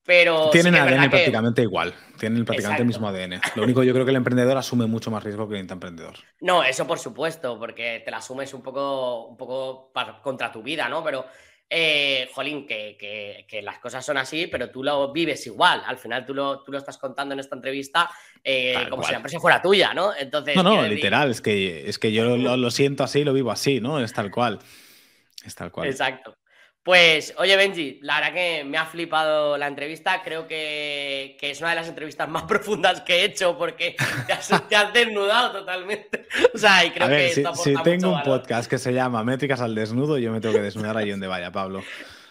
Speaker 1: pero...
Speaker 2: Tienen ADN prácticamente igual, tienen prácticamente el mismo ADN. Lo único yo creo que el emprendedor asume mucho más riesgo que el emprendedor.
Speaker 1: No, eso por supuesto, porque te la asumes un poco, un poco contra tu vida, ¿no? Pero eh, jolín, que, las cosas son así, pero tú lo vives igual. Al final tú lo, tú lo estás contando en esta entrevista eh, como si la empresa fuera tuya, ¿no?
Speaker 2: Entonces, no, no, literal, es que, es que yo lo, lo, siento así, lo vivo así, ¿no? Es tal cual. Es tal cual.
Speaker 1: Exacto. Pues, oye, Benji, la verdad que me ha flipado la entrevista. Creo que, es una de las entrevistas más profundas que he hecho porque te has, desnudado totalmente. O sea, y creo que
Speaker 2: si, si tengo un podcast que se llama Métricas al desnudo, yo me tengo que desnudar ahí donde vaya, Pablo.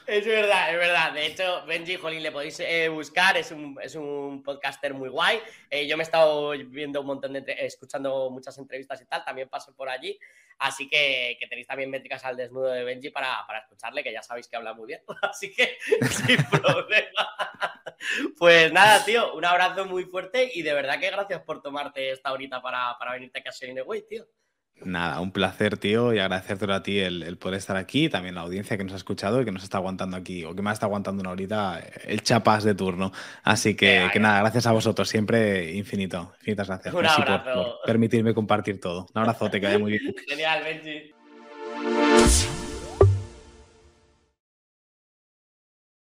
Speaker 1: Es verdad, es verdad. De hecho, Benji Jolín le podéis eh, buscar, es un, es un, podcaster muy guay. Eh, yo me he estado viendo un montón de, escuchando muchas entrevistas y tal, también paso por allí. Así que, que tenéis también métricas al desnudo de Benji para, para, escucharle, que ya sabéis que habla muy bien. Así que sin problema. Pues nada, tío, un abrazo muy fuerte y de verdad que gracias por tomarte esta horita para, para venirte a Casa Way, tío.
Speaker 2: Nada, un placer, tío, y agradecerte a ti el, poder estar aquí, también la audiencia que nos ha escuchado y que nos está aguantando aquí, o que me está aguantando una horita, el chapas de turno. Así que, que nada, gracias a vosotros, siempre infinito. Infinitas gracias.
Speaker 1: Un
Speaker 2: por, permitirme compartir todo. Un abrazote, que vaya muy bien.
Speaker 1: Genial, Benji.